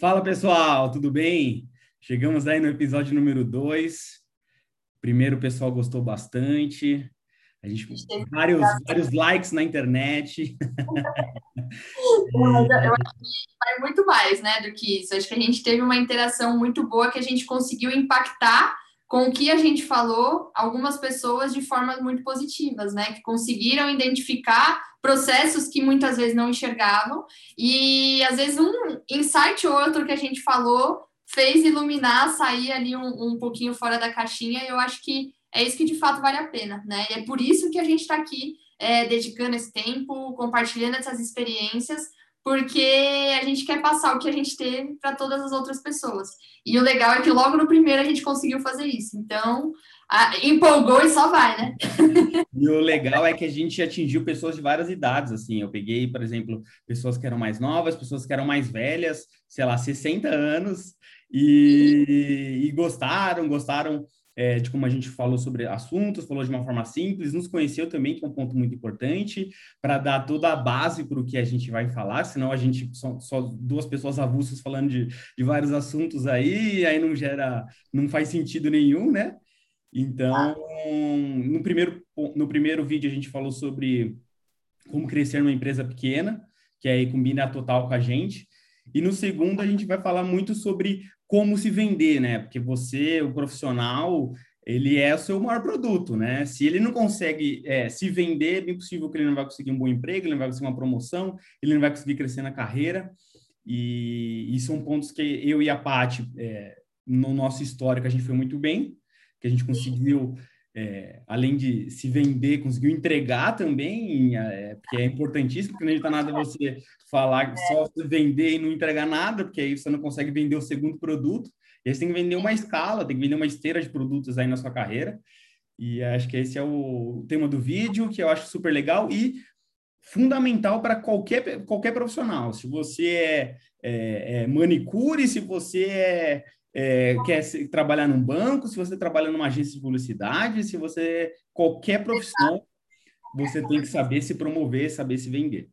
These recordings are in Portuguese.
Fala pessoal, tudo bem? Chegamos aí no episódio número 2. Primeiro o pessoal gostou bastante. A gente vários, vários likes na internet. eu acho que vai muito mais, né, do que isso. Acho que a gente teve uma interação muito boa que a gente conseguiu impactar com o que a gente falou, algumas pessoas de formas muito positivas, né? Que conseguiram identificar processos que muitas vezes não enxergavam, e às vezes um insight ou outro que a gente falou fez iluminar, sair ali um, um pouquinho fora da caixinha, e eu acho que é isso que de fato vale a pena, né? E é por isso que a gente está aqui é, dedicando esse tempo, compartilhando essas experiências, porque a gente quer passar o que a gente teve para todas as outras pessoas. E o legal é que logo no primeiro a gente conseguiu fazer isso. Então, a, empolgou e só vai, né? e o legal é que a gente atingiu pessoas de várias idades, assim. Eu peguei, por exemplo, pessoas que eram mais novas, pessoas que eram mais velhas, sei lá, 60 anos, e, e gostaram, gostaram é, de como a gente falou sobre assuntos, falou de uma forma simples, nos conheceu também, que é um ponto muito importante, para dar toda a base para o que a gente vai falar, senão a gente só, só duas pessoas avulsas falando de, de vários assuntos aí, aí não gera, não faz sentido nenhum, né? Então, no primeiro, no primeiro vídeo a gente falou sobre como crescer numa empresa pequena, que aí combina total com a gente. E no segundo a gente vai falar muito sobre como se vender, né? Porque você, o profissional, ele é o seu maior produto, né? Se ele não consegue é, se vender, é bem possível que ele não vai conseguir um bom emprego, ele não vai conseguir uma promoção, ele não vai conseguir crescer na carreira. E, e são pontos que eu e a Paty, é, no nosso histórico, a gente foi muito bem, que a gente conseguiu, é, além de se vender, conseguiu entregar também, é, porque é importantíssimo, porque não adianta nada você falar só vender e não entregar nada, porque aí você não consegue vender o segundo produto. E aí você tem que vender uma escala, tem que vender uma esteira de produtos aí na sua carreira. E acho que esse é o tema do vídeo, que eu acho super legal e fundamental para qualquer, qualquer profissional. Se você é, é, é manicure, se você é, é, quer trabalhar num banco, se você trabalha numa agência de publicidade, se você qualquer profissão, você tem que saber se promover, saber se vender.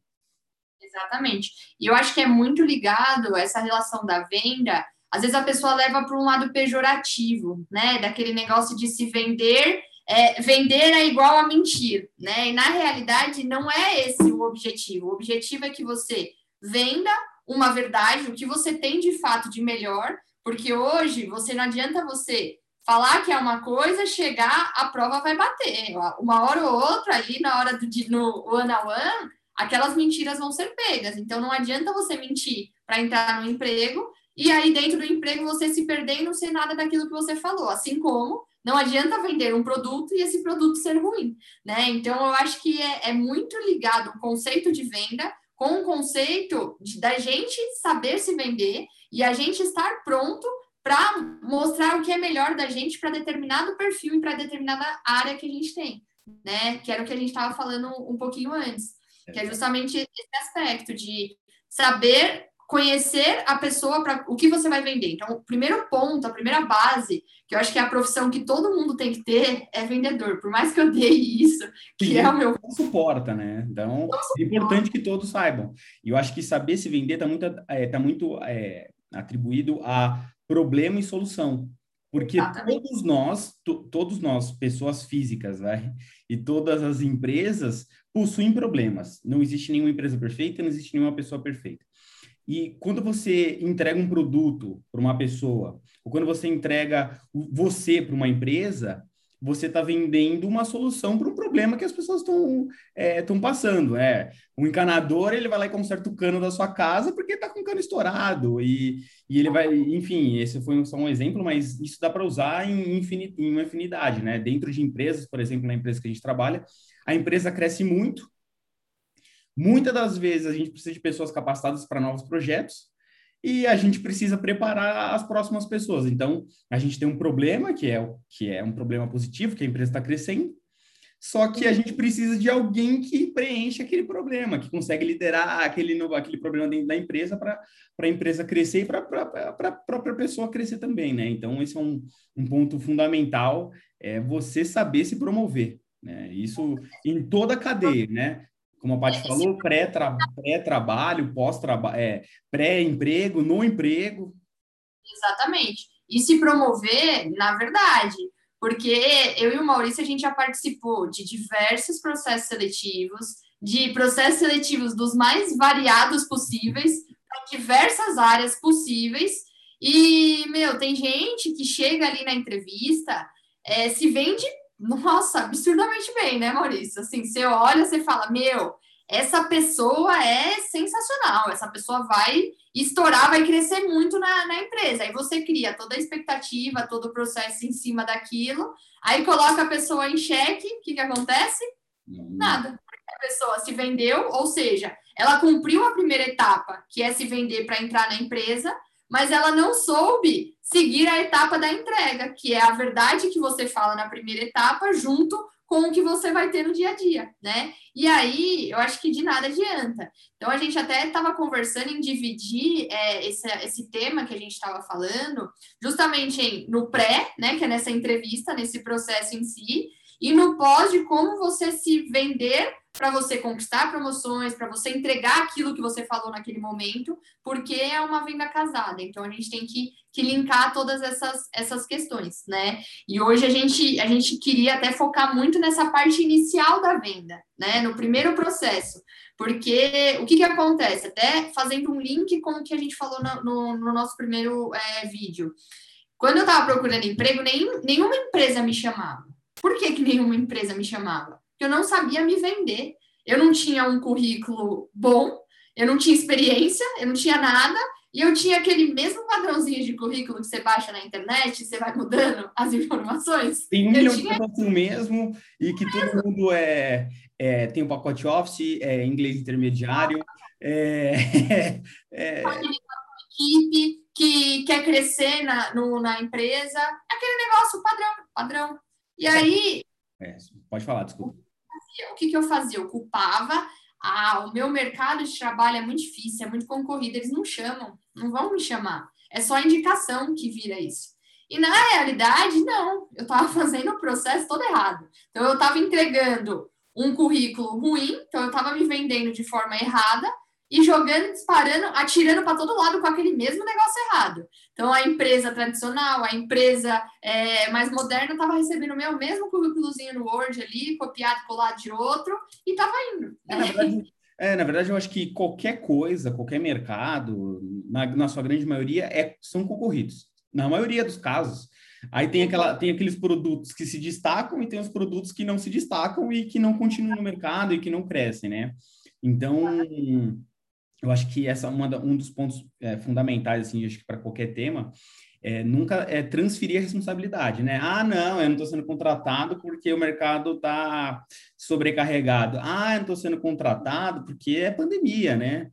Exatamente. E eu acho que é muito ligado essa relação da venda. Às vezes a pessoa leva para um lado pejorativo, né? Daquele negócio de se vender, é, vender é igual a mentir, né? E na realidade não é esse o objetivo. O objetivo é que você venda uma verdade, o que você tem de fato de melhor, porque hoje você não adianta você falar que é uma coisa, chegar, a prova vai bater. Uma hora ou outra ali na hora do no one on one, aquelas mentiras vão ser pegas. Então não adianta você mentir para entrar no emprego e aí dentro do emprego você se perder e não ser nada daquilo que você falou. Assim como não adianta vender um produto e esse produto ser ruim, né? Então eu acho que é, é muito ligado o conceito de venda com o conceito de, da gente saber se vender e a gente estar pronto para mostrar o que é melhor da gente para determinado perfil e para determinada área que a gente tem, né? Que era o que a gente estava falando um pouquinho antes que é justamente esse aspecto de saber conhecer a pessoa para o que você vai vender. Então, o primeiro ponto, a primeira base, que eu acho que é a profissão que todo mundo tem que ter, é vendedor. Por mais que eu dei isso, que Sim, é o meu. suporta, né? Então, é importante que todos saibam. E eu acho que saber se vender está muito, é, tá muito é, atribuído a problema e solução. Porque Exatamente. todos nós, todos nós, pessoas físicas, né? e todas as empresas possuem problemas. Não existe nenhuma empresa perfeita, não existe nenhuma pessoa perfeita. E quando você entrega um produto para uma pessoa, ou quando você entrega você para uma empresa, você está vendendo uma solução para um problema que as pessoas estão é, passando. É. Um encanador, ele vai lá e conserta o cano da sua casa porque está com o cano estourado. E, e ele vai, enfim, esse foi só um exemplo, mas isso dá para usar em, infinit, em uma infinidade. Né? Dentro de empresas, por exemplo, na empresa que a gente trabalha, a empresa cresce muito. Muitas das vezes a gente precisa de pessoas capacitadas para novos projetos e a gente precisa preparar as próximas pessoas. Então, a gente tem um problema que é que é um problema positivo, que a empresa está crescendo, só que a gente precisa de alguém que preencha aquele problema, que consegue liderar aquele, aquele problema dentro da empresa para a empresa crescer e para a própria pessoa crescer também, né? Então, esse é um, um ponto fundamental, é você saber se promover. Né? Isso em toda a cadeia, né? Como a Paty falou, pré-trabalho, pós-trabalho, é, pré-emprego, no emprego. Exatamente. E se promover, na verdade, porque eu e o Maurício, a gente já participou de diversos processos seletivos, de processos seletivos dos mais variados possíveis, para diversas áreas possíveis, e, meu, tem gente que chega ali na entrevista, é, se vende, nossa, absurdamente bem, né, Maurício? Assim, você olha, você fala, meu, essa pessoa é sensacional, essa pessoa vai estourar, vai crescer muito na, na empresa. Aí você cria toda a expectativa, todo o processo em cima daquilo, aí coloca a pessoa em xeque, o que, que acontece? Hum. Nada. A pessoa se vendeu, ou seja, ela cumpriu a primeira etapa, que é se vender para entrar na empresa, mas ela não soube seguir a etapa da entrega, que é a verdade que você fala na primeira etapa, junto com o que você vai ter no dia a dia, né? E aí, eu acho que de nada adianta. Então, a gente até estava conversando em dividir é, esse, esse tema que a gente estava falando, justamente em, no pré, né, que é nessa entrevista, nesse processo em si, e no pós de como você se vender para você conquistar promoções, para você entregar aquilo que você falou naquele momento, porque é uma venda casada. Então a gente tem que, que linkar todas essas, essas questões, né? E hoje a gente, a gente queria até focar muito nessa parte inicial da venda, né? No primeiro processo. Porque o que, que acontece? Até fazendo um link com o que a gente falou no, no, no nosso primeiro é, vídeo. Quando eu estava procurando emprego, nem, nenhuma empresa me chamava. Por que, que nenhuma empresa me chamava? Porque eu não sabia me vender. Eu não tinha um currículo bom, eu não tinha experiência, eu não tinha nada, e eu tinha aquele mesmo padrãozinho de currículo que você baixa na internet, você vai mudando as informações. Tem um tinha... de pessoas mesmo, e que todo mundo é, é, tem o um pacote Office, é, inglês intermediário, é, é... equipe que quer crescer na, no, na empresa, aquele negócio padrão, padrão. E aí. É, pode falar, desculpa. O que, que eu fazia? Eu culpava. Ah, o meu mercado de trabalho é muito difícil, é muito concorrido, eles não chamam, não vão me chamar. É só indicação que vira isso. E na realidade, não, eu estava fazendo o processo todo errado. Então, eu estava entregando um currículo ruim, então eu estava me vendendo de forma errada, e jogando, disparando, atirando para todo lado com aquele mesmo negócio errado. Então, a empresa tradicional, a empresa é, mais moderna, estava recebendo o meu mesmo currículozinho no Word ali, copiado, colado de outro, e estava indo. É, na, verdade, é, na verdade, eu acho que qualquer coisa, qualquer mercado, na, na sua grande maioria, é, são concorridos. Na maioria dos casos. Aí tem, aquela, tem aqueles produtos que se destacam e tem os produtos que não se destacam e que não continuam no mercado e que não crescem, né? Então, eu acho que essa é uma da, um dos pontos é, fundamentais assim acho que para qualquer tema é, nunca é transferir a responsabilidade, né? Ah, não, eu não estou sendo contratado porque o mercado está sobrecarregado. Ah, eu não estou sendo contratado porque é pandemia, né?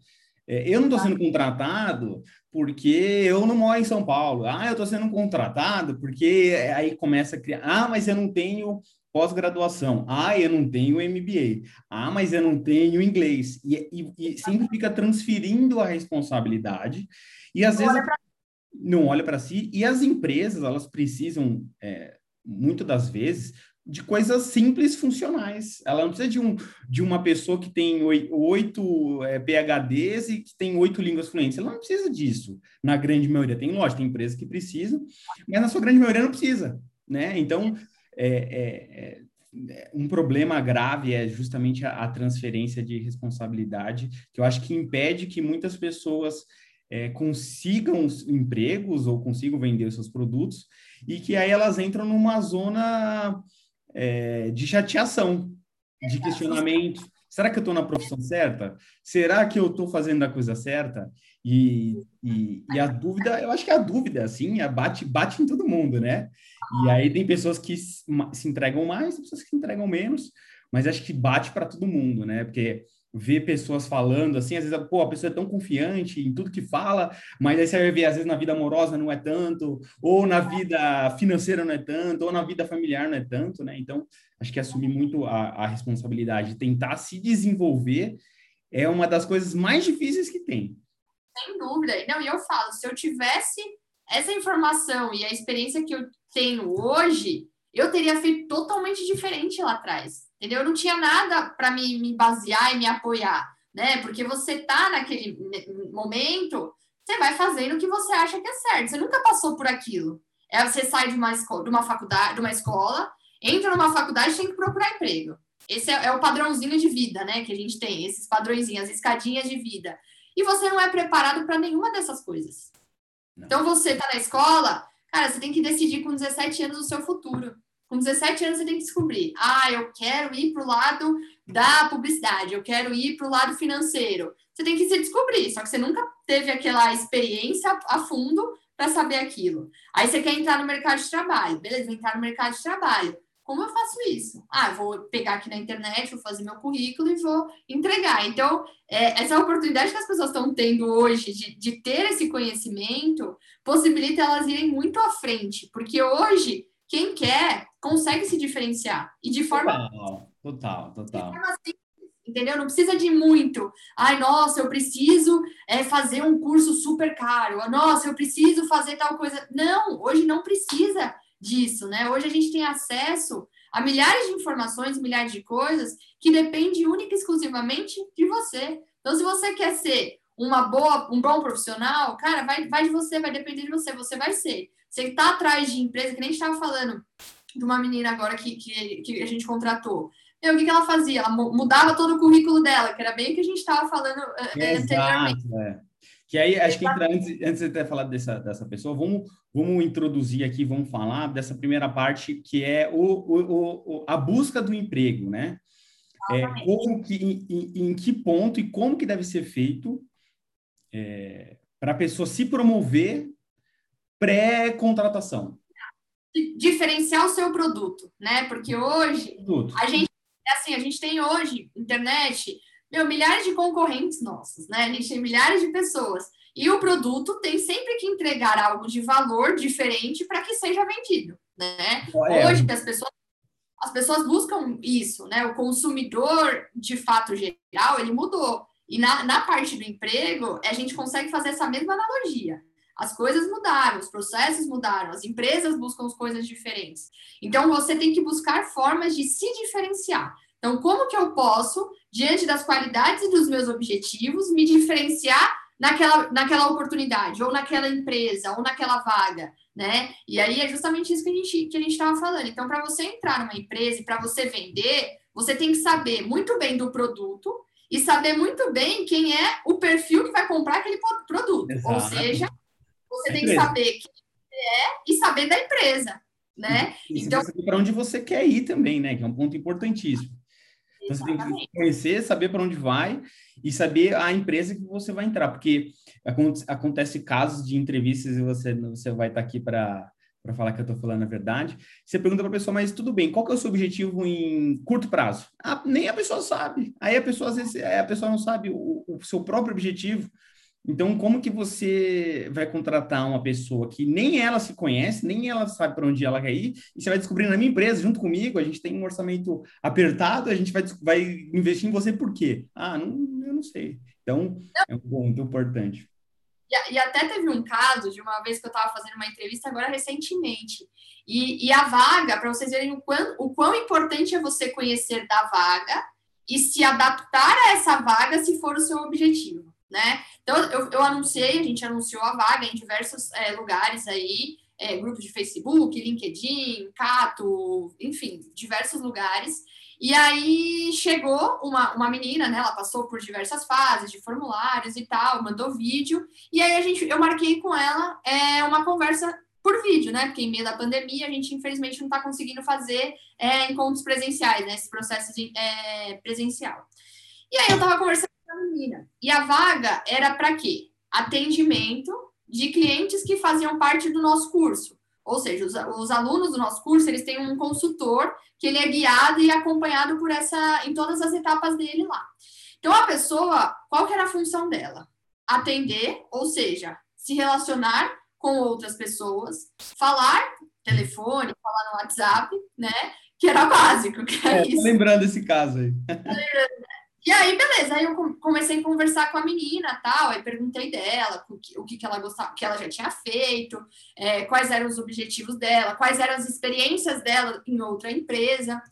É, eu não estou sendo contratado porque eu não moro em São Paulo. Ah, eu estou sendo contratado porque aí começa a criar. Ah, mas eu não tenho pós-graduação. Ah, eu não tenho MBA. Ah, mas eu não tenho inglês. E, e, e sempre fica transferindo a responsabilidade. E às não vezes olha pra... não olha para si. E as empresas, elas precisam, é, muitas das vezes, de coisas simples funcionais. Ela não precisa de, um, de uma pessoa que tem oito é, PHDs e que tem oito línguas fluentes. Ela não precisa disso, na grande maioria. Tem, lógico, tem empresas que precisam, mas na sua grande maioria não precisa. Né? Então, é, é, é, um problema grave é justamente a, a, transferência de responsabilidade, que eu acho que impede que muitas pessoas é, consigam empregos ou consigam vender os seus produtos e que aí elas entram numa zona é, de chateação, de questionamento. Será que eu estou na profissão certa? Será que eu estou fazendo a coisa certa? E, e, e, a dúvida, eu acho que a dúvida, assim, bate, bate em todo mundo, né? E aí tem pessoas que se entregam mais, pessoas que se entregam menos, mas acho que bate para todo mundo, né? Porque ver pessoas falando assim, às vezes, pô, a pessoa é tão confiante em tudo que fala, mas aí você vai ver, às vezes, na vida amorosa não é tanto, ou na vida financeira não é tanto, ou na vida familiar não é tanto, né? Então, acho que assumir muito a, a responsabilidade, tentar se desenvolver é uma das coisas mais difíceis que tem. Sem dúvida. Não, e eu falo, se eu tivesse essa informação e a experiência que eu tenho hoje, eu teria feito totalmente diferente lá atrás, entendeu? Eu não tinha nada para me, me basear e me apoiar, né? Porque você tá naquele momento, você vai fazendo o que você acha que é certo. Você nunca passou por aquilo. É você sai de uma escola, de uma faculdade, de uma escola, entra numa faculdade, tem que procurar emprego. Esse é, é o padrãozinho de vida, né? Que a gente tem, esses padrõezinhos, as escadinhas de vida. E você não é preparado para nenhuma dessas coisas. Não. Então você tá na escola, cara, você tem que decidir com 17 anos o seu futuro. Com 17 anos você tem que descobrir. Ah, eu quero ir para o lado da publicidade, eu quero ir para o lado financeiro. Você tem que se descobrir, só que você nunca teve aquela experiência a fundo para saber aquilo. Aí você quer entrar no mercado de trabalho. Beleza, entrar no mercado de trabalho. Como eu faço isso? Ah, vou pegar aqui na internet, vou fazer meu currículo e vou entregar. Então, é, essa oportunidade que as pessoas estão tendo hoje de, de ter esse conhecimento possibilita elas irem muito à frente, porque hoje, quem quer consegue se diferenciar. E de forma. Total, total, total. Simples, entendeu? Não precisa de muito. Ai, nossa, eu preciso é, fazer um curso super caro. Nossa, eu preciso fazer tal coisa. Não, hoje não precisa disso, né? Hoje a gente tem acesso a milhares de informações, milhares de coisas que depende única e exclusivamente de você. Então, se você quer ser uma boa, um bom profissional, cara, vai, vai de você, vai depender de você, você vai ser. Você está atrás de empresa, que nem estava falando de uma menina agora que, que, que a gente contratou. Meu, o que, que ela fazia? Ela mudava todo o currículo dela, que era bem o que a gente estava falando é, anteriormente. É. Que aí, acho que entra, antes, antes de ter falado dessa, dessa pessoa, vamos, vamos introduzir aqui, vamos falar dessa primeira parte, que é o, o, o a busca do emprego, né? É, como que, em, em, que ponto e como que deve ser feito é, para a pessoa se promover pré-contratação. Diferenciar o seu produto, né? Porque hoje produto. a gente, assim, a gente tem hoje internet meu, milhares de concorrentes nossos, né? A gente tem milhares de pessoas. E o produto tem sempre que entregar algo de valor diferente para que seja vendido, né? É. Hoje as pessoas as pessoas buscam isso, né? O consumidor, de fato geral, ele mudou. E na, na parte do emprego, a gente consegue fazer essa mesma analogia. As coisas mudaram, os processos mudaram, as empresas buscam as coisas diferentes. Então, você tem que buscar formas de se diferenciar. Então, como que eu posso, diante das qualidades e dos meus objetivos, me diferenciar naquela, naquela oportunidade, ou naquela empresa, ou naquela vaga, né? E aí é justamente isso que a gente que a gente estava falando. Então, para você entrar numa empresa e para você vender, você tem que saber muito bem do produto e saber muito bem quem é o perfil que vai comprar aquele produto. Exato. Ou seja, você tem que saber quem é e saber da empresa, né? E então, para onde você quer ir também, né? Que é um ponto importantíssimo. Então, você tem que conhecer, saber para onde vai e saber a empresa que você vai entrar, porque acontece casos de entrevistas e você, você vai estar aqui para para falar que eu estou falando a verdade. Você pergunta para a pessoa, mas tudo bem, qual que é o seu objetivo em curto prazo? Ah, nem a pessoa sabe. Aí a pessoa, às vezes, a pessoa não sabe o, o seu próprio objetivo. Então, como que você vai contratar uma pessoa que nem ela se conhece, nem ela sabe para onde ela quer ir, e você vai descobrir na minha empresa, junto comigo, a gente tem um orçamento apertado, a gente vai, vai investir em você por quê? Ah, não, eu não sei. Então, é um ponto importante. E, e até teve um caso de uma vez que eu estava fazendo uma entrevista agora recentemente, e, e a vaga, para vocês verem o quão, o quão importante é você conhecer da vaga e se adaptar a essa vaga se for o seu objetivo né? Então, eu, eu anunciei, a gente anunciou a vaga em diversos é, lugares aí, é, grupos de Facebook, LinkedIn, Cato, enfim, diversos lugares. E aí chegou uma, uma menina, né? Ela passou por diversas fases de formulários e tal, mandou vídeo. E aí a gente, eu marquei com ela é, uma conversa por vídeo, né? Porque em meio da pandemia a gente infelizmente não está conseguindo fazer é, encontros presenciais, né? Esse processo de, é, presencial. E aí eu estava conversando menina. E a vaga era para quê? Atendimento de clientes que faziam parte do nosso curso. Ou seja, os, os, alunos do nosso curso, eles têm um consultor que ele é guiado e acompanhado por essa em todas as etapas dele lá. Então a pessoa, qual que era a função dela? Atender, ou seja, se relacionar com outras pessoas, falar telefone, falar no WhatsApp, né? Que era básico, que era é. Lembrando esse caso aí. E aí, beleza, aí eu comecei a conversar com a menina tal, aí perguntei dela o que, o que, ela gostava, o que ela já tinha feito, é, quais eram os objetivos dela, quais eram as experiências dela em outra empresa.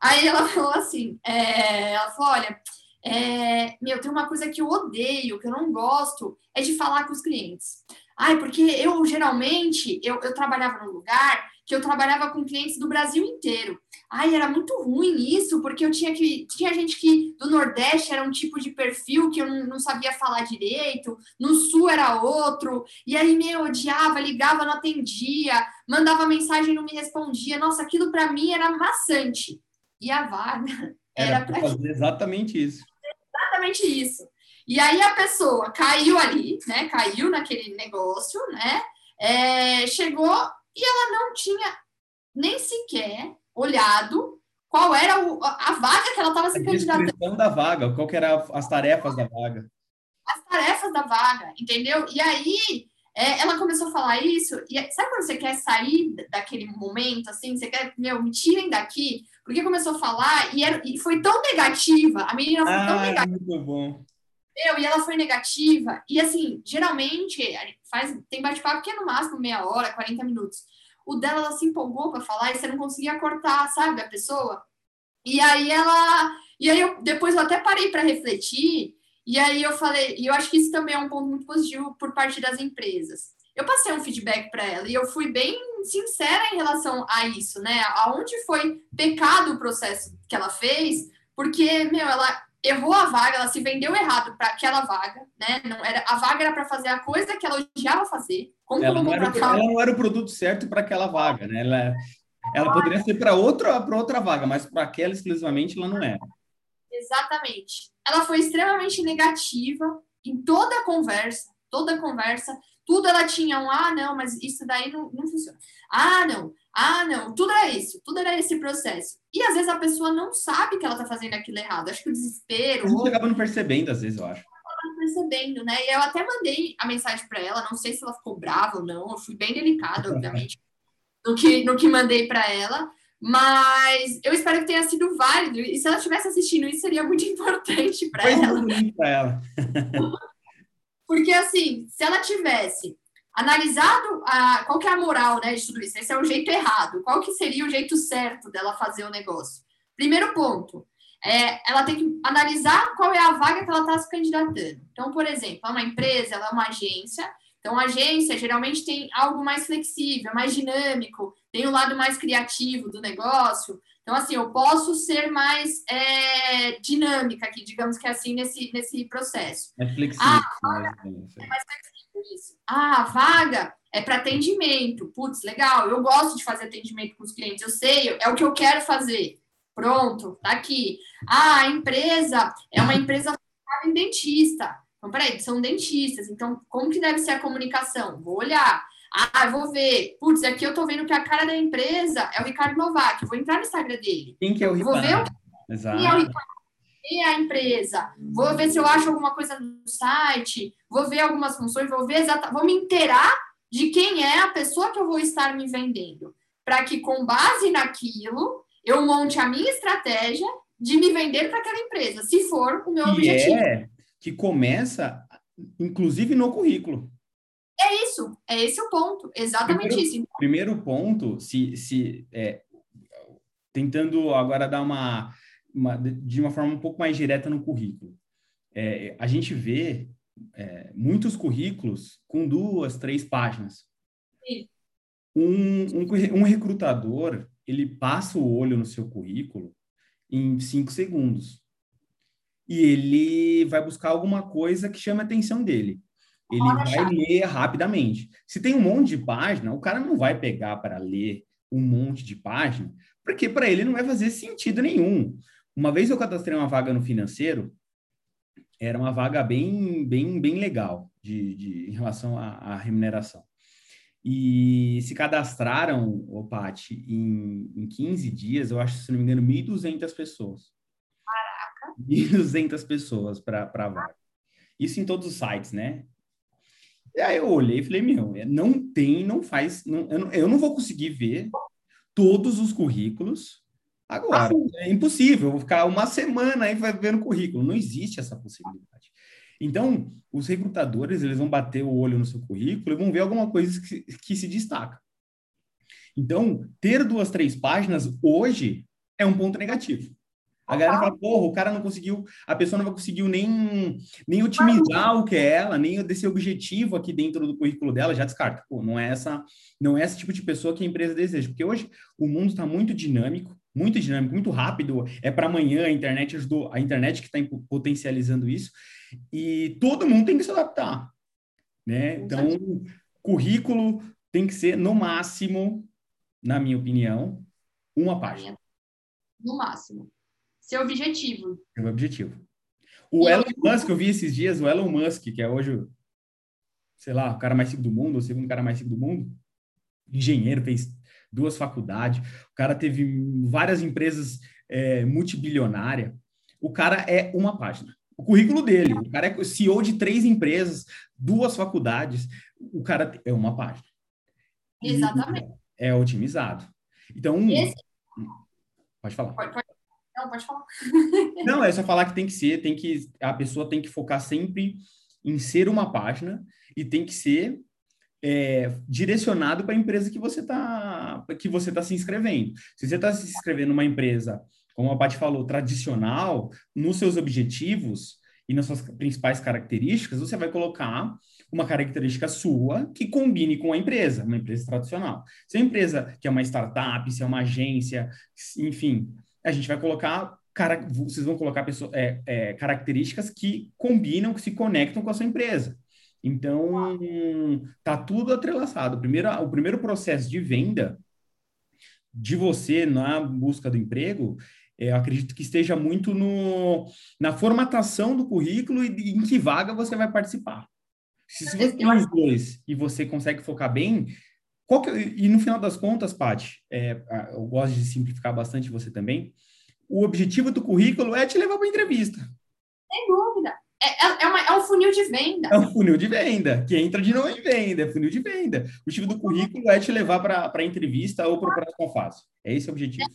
Aí ela falou assim: é, ela falou: olha, é, meu, tem uma coisa que eu odeio, que eu não gosto, é de falar com os clientes. Ai, porque eu geralmente eu, eu trabalhava num lugar que eu trabalhava com clientes do Brasil inteiro. Ai, era muito ruim isso, porque eu tinha que. Tinha gente que do Nordeste era um tipo de perfil que eu não, não sabia falar direito, no Sul era outro, e aí meu, odiava, ligava, não atendia, mandava mensagem não me respondia. Nossa, aquilo para mim era maçante. E a vaga era, era para fazer exatamente isso. Exatamente isso. E aí a pessoa caiu ali, né? Caiu naquele negócio, né? É, chegou e ela não tinha nem sequer olhado qual era o, a vaga que ela estava se candidatando. A da vaga, qual que eram as tarefas da vaga. As tarefas da vaga, entendeu? E aí é, ela começou a falar isso, e sabe quando você quer sair daquele momento, assim, você quer, meu, me tirem daqui, porque começou a falar, e, era, e foi tão negativa, a menina foi ah, tão negativa. Muito bom. Meu, e ela foi negativa, e assim, geralmente, faz, tem bate-papo que é no máximo meia hora, 40 minutos o dela ela se empolgou para falar e você não conseguia cortar, sabe, a pessoa. E aí ela, e aí eu depois eu até parei para refletir, e aí eu falei, e eu acho que isso também é um ponto muito positivo por parte das empresas. Eu passei um feedback para ela e eu fui bem sincera em relação a isso, né? Aonde foi pecado o processo que ela fez, porque, meu, ela errou a vaga, ela se vendeu errado para aquela vaga, né? Não era a vaga era para fazer a coisa que ela odiava fazer. Ela, não era, ela não era o produto certo para aquela vaga, né? Ela, ela poderia ser para outra para outra vaga, mas para aquela exclusivamente ela não era. Exatamente. Ela foi extremamente negativa em toda a conversa, toda a conversa, tudo ela tinha um ah não, mas isso daí não, não funciona. Ah não, ah, não, tudo era isso, tudo era esse processo. E às vezes a pessoa não sabe que ela tá fazendo aquilo errado. Acho que o desespero. Gente acaba não percebendo, às vezes, eu acho. Não percebendo, né? E eu até mandei a mensagem para ela, não sei se ela ficou brava ou não, eu fui bem delicada, obviamente, no que, no que mandei para ela. Mas eu espero que tenha sido válido. E se ela estivesse assistindo isso, seria muito importante para ela. Para ela. Porque, assim, se ela tivesse analisado a, qual que é a moral né, de tudo isso, esse é o jeito errado, qual que seria o jeito certo dela fazer o negócio? Primeiro ponto, é, ela tem que analisar qual é a vaga que ela está se candidatando. Então, por exemplo, é uma empresa, ela é uma agência, então a agência geralmente tem algo mais flexível, mais dinâmico, tem o um lado mais criativo do negócio. Então, assim, eu posso ser mais é, dinâmica aqui, digamos que assim, nesse, nesse processo. É flexível. Ah, é mais flexível isso. Ah, a vaga é para atendimento. Putz, legal, eu gosto de fazer atendimento com os clientes, eu sei, é o que eu quero fazer. Pronto, tá aqui. Ah, a empresa é uma empresa em dentista. Então, peraí, são dentistas, então como que deve ser a comunicação? Vou olhar. Ah, eu vou ver. Putz, aqui eu tô vendo que a cara da empresa é o Ricardo Novak. Vou entrar no Instagram dele. Quem que é o Ricardo? Vou ver o... Exato. Quem é o Ricardo? Quem é a empresa? Vou ver se eu acho alguma coisa no site vou ver algumas funções, vou ver exatamente, vou me inteirar de quem é a pessoa que eu vou estar me vendendo, para que com base naquilo eu monte a minha estratégia de me vender para aquela empresa, se for o meu que objetivo. É, que começa, inclusive, no currículo. É isso, é esse o ponto, exatamente primeiro, isso. Primeiro ponto, se, se é, tentando agora dar uma, uma, de uma forma um pouco mais direta no currículo. É, a gente vê é, muitos currículos com duas, três páginas. Um, um, um, recrutador, ele passa o olho no seu currículo em cinco segundos. E ele vai buscar alguma coisa que chame a atenção dele. Ele vai ler rapidamente. Se tem um monte de página, o cara não vai pegar para ler um monte de página, porque para ele não vai fazer sentido nenhum. Uma vez eu cadastrei uma vaga no financeiro, era uma vaga bem, bem, bem legal de, de, em relação à, à remuneração. E se cadastraram, o Pati, em, em 15 dias, eu acho, se não me engano, 1.200 pessoas. Caraca! 1.200 pessoas para a vaga. Isso em todos os sites, né? E aí eu olhei e falei, meu, é, não tem, não faz, não, eu, não, eu não vou conseguir ver todos os currículos Agora, é impossível, eu vou ficar uma semana aí vendo currículo. Não existe essa possibilidade. Então, os recrutadores, eles vão bater o olho no seu currículo e vão ver alguma coisa que, que se destaca. Então, ter duas, três páginas hoje é um ponto negativo. A galera fala, porra, o cara não conseguiu, a pessoa não conseguiu nem, nem otimizar o que é ela, nem desse objetivo aqui dentro do currículo dela, já descarta. Pô, não é essa, não é esse tipo de pessoa que a empresa deseja, porque hoje o mundo está muito dinâmico, muito dinâmico, muito rápido. É para amanhã, a internet ajudou, a internet que está potencializando isso, e todo mundo tem que se adaptar. Né? Então, currículo tem que ser, no máximo, na minha opinião, uma página. No máximo. Seu objetivo. Seu objetivo. O e Elon eu... Musk, eu vi esses dias, o Elon Musk, que é hoje, sei lá, o cara mais rico do mundo, o segundo cara mais rico do mundo, engenheiro, fez duas faculdades, o cara teve várias empresas é, multibilionárias. O cara é uma página. O currículo dele, o cara é CEO de três empresas, duas faculdades, o cara é uma página. Exatamente. É otimizado. Então, Esse... pode falar. Pode, pode. Não, pode falar. Não, é só falar que tem que ser, tem que a pessoa tem que focar sempre em ser uma página e tem que ser é, direcionado para a empresa que você está que você tá se inscrevendo. Se você está se inscrevendo numa empresa, como a Paty falou, tradicional, nos seus objetivos e nas suas principais características, você vai colocar uma característica sua que combine com a empresa, uma empresa tradicional. Se a empresa que é uma startup, se é uma agência, enfim, a gente vai colocar cara, vocês vão colocar pessoa, é, é, características que combinam, que se conectam com a sua empresa. Então, tá tudo atrelaçado. O primeiro, o primeiro processo de venda de você na busca do emprego, eu acredito que esteja muito no, na formatação do currículo e em que vaga você vai participar. Se, você tem os dois e você consegue focar bem, que, e no final das contas, Paty, é, eu gosto de simplificar bastante você também, o objetivo do currículo é te levar para entrevista. Sem dúvida. É, é, é, uma, é, um funil de venda. É um funil de venda, que entra de novo em venda, é funil de venda. O objetivo do currículo é te levar para a entrevista ou para o próximo fase. É esse o objetivo.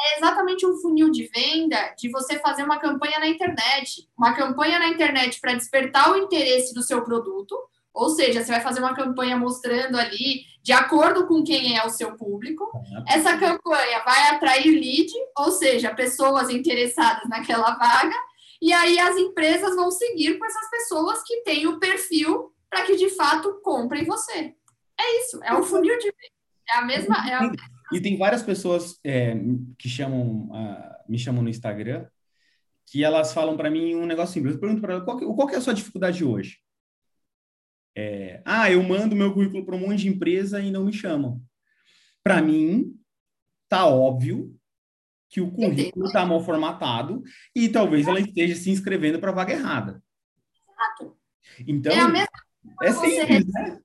É, exatamente um funil de venda de você fazer uma campanha na internet. Uma campanha na internet para despertar o interesse do seu produto, ou seja, você vai fazer uma campanha mostrando ali, de acordo com quem é o seu público. Essa campanha vai atrair lead, ou seja, pessoas interessadas naquela vaga e aí as empresas vão seguir com essas pessoas que têm o perfil para que de fato comprem você. É isso, é o funil de é a mesma. É a... E tem várias pessoas é, que chamam, uh, me chamam no Instagram que elas falam para mim um negócio simples. Eu pergunto para elas qual, que, qual que é a sua dificuldade hoje? É, ah, eu mando meu currículo para um monte de empresa e não me chamam. Para mim, tá óbvio que o currículo está mal formatado e talvez ela esteja se inscrevendo para a vaga errada. Exato. Então, é, a mesma é simples, né?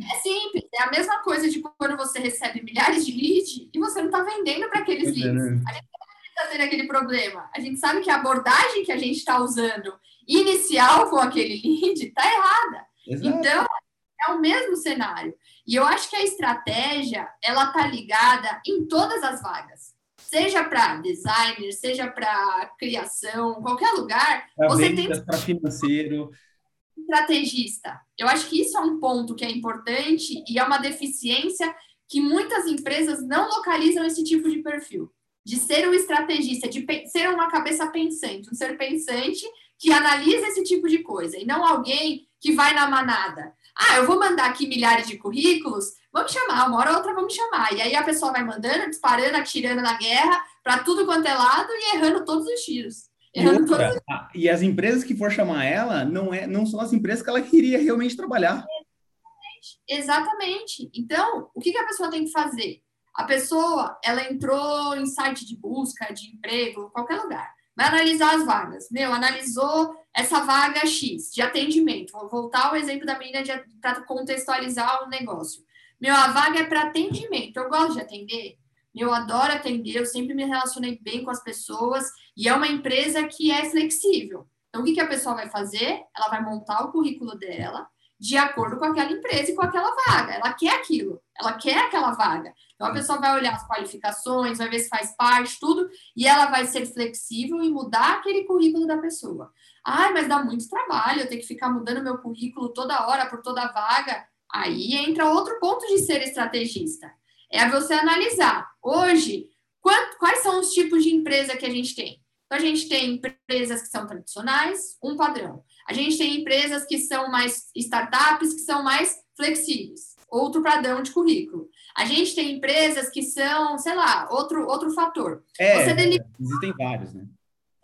É simples, é a mesma coisa de quando você recebe milhares de leads e você não está vendendo para aqueles pois leads. É, né? A gente está tendo aquele problema. A gente sabe que a abordagem que a gente está usando inicial com aquele lead está errada. Exato. Então, é o mesmo cenário. E eu acho que a estratégia, ela está ligada em todas as vagas seja para designer, seja para criação, qualquer lugar, pra você tem para financeiro, estrategista. Eu acho que isso é um ponto que é importante e é uma deficiência que muitas empresas não localizam esse tipo de perfil. De ser um estrategista, de ser uma cabeça pensante, um ser pensante que analisa esse tipo de coisa, e não alguém que vai na manada. Ah, eu vou mandar aqui milhares de currículos, vamos chamar, uma hora ou outra vamos chamar. E aí a pessoa vai mandando, disparando, atirando na guerra, para tudo quanto é lado e errando todos os tiros. E, outra, e, as empresas que for chamar ela não, é, não são as empresas que ela queria realmente trabalhar. Exatamente. Então, o que, que a pessoa tem que fazer? A pessoa, ela entrou em site de busca, de emprego, qualquer lugar. Vai analisar as vagas. Meu, analisou essa vaga X de atendimento. Vou voltar ao exemplo da menina para contextualizar o negócio. Meu, a vaga é para atendimento. Eu gosto de atender. Eu adoro atender, eu sempre me relacionei bem com as pessoas e é uma empresa que é flexível. Então, o que, que a pessoa vai fazer? Ela vai montar o currículo dela de acordo com aquela empresa e com aquela vaga. Ela quer aquilo, ela quer aquela vaga. Então a pessoa vai olhar as qualificações, vai ver se faz parte, tudo, e ela vai ser flexível e mudar aquele currículo da pessoa. Ai, mas dá muito trabalho, eu tenho que ficar mudando meu currículo toda hora, por toda vaga. Aí entra outro ponto de ser estrategista. É você analisar. Hoje, quais são os tipos de empresa que a gente tem? Então, a gente tem empresas que são tradicionais, um padrão. A gente tem empresas que são mais startups, que são mais flexíveis, outro padrão de currículo. A gente tem empresas que são, sei lá, outro, outro fator. É, existem vários, né?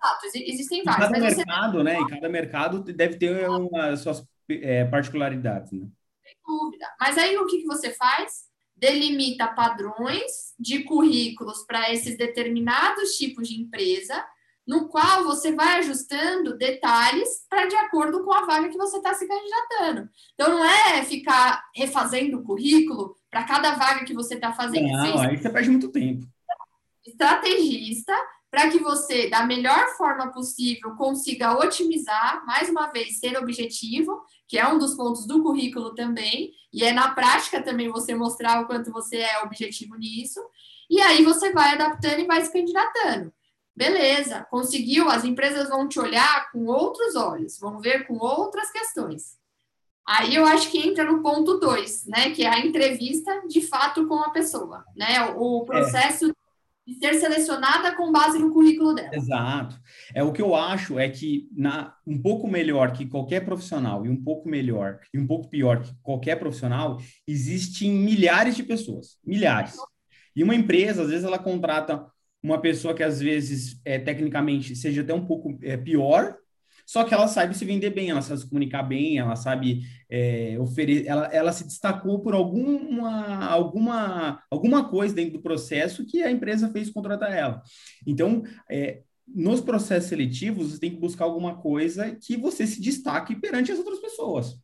Exato, existem vários. E cada mercado, você... né? E cada mercado deve ter uma, suas é, particularidades, né? Sem dúvida. Mas aí o que, que você faz? Delimita padrões de currículos para esses determinados tipos de empresa no qual você vai ajustando detalhes para de acordo com a vaga que você está se candidatando. Então, não é ficar refazendo o currículo para cada vaga que você está fazendo. Não, você aí você perde muito tempo. Estrategista para que você, da melhor forma possível, consiga otimizar, mais uma vez, ser objetivo, que é um dos pontos do currículo também, e é na prática também você mostrar o quanto você é objetivo nisso, e aí você vai adaptando e vai se candidatando. Beleza, conseguiu, as empresas vão te olhar com outros olhos, vão ver com outras questões. Aí eu acho que entra no ponto dois, né? Que é a entrevista de fato com a pessoa, né? O processo é. De ser selecionada com base no currículo dela. Exato. É o que eu acho é que na, um pouco melhor que qualquer profissional e um pouco melhor e um pouco pior que qualquer profissional, existem milhares de pessoas, milhares. E uma empresa, às vezes, ela contrata uma pessoa que às vezes é, tecnicamente seja até um pouco é, pior, só que ela sabe se vender bem, ela sabe se comunicar bem, ela sabe é, oferecer, ela, ela se destacou por alguma, alguma, alguma coisa dentro do processo que a empresa fez contratar ela. Então, é, nos processos seletivos, você tem que buscar alguma coisa que você se destaque perante as outras pessoas.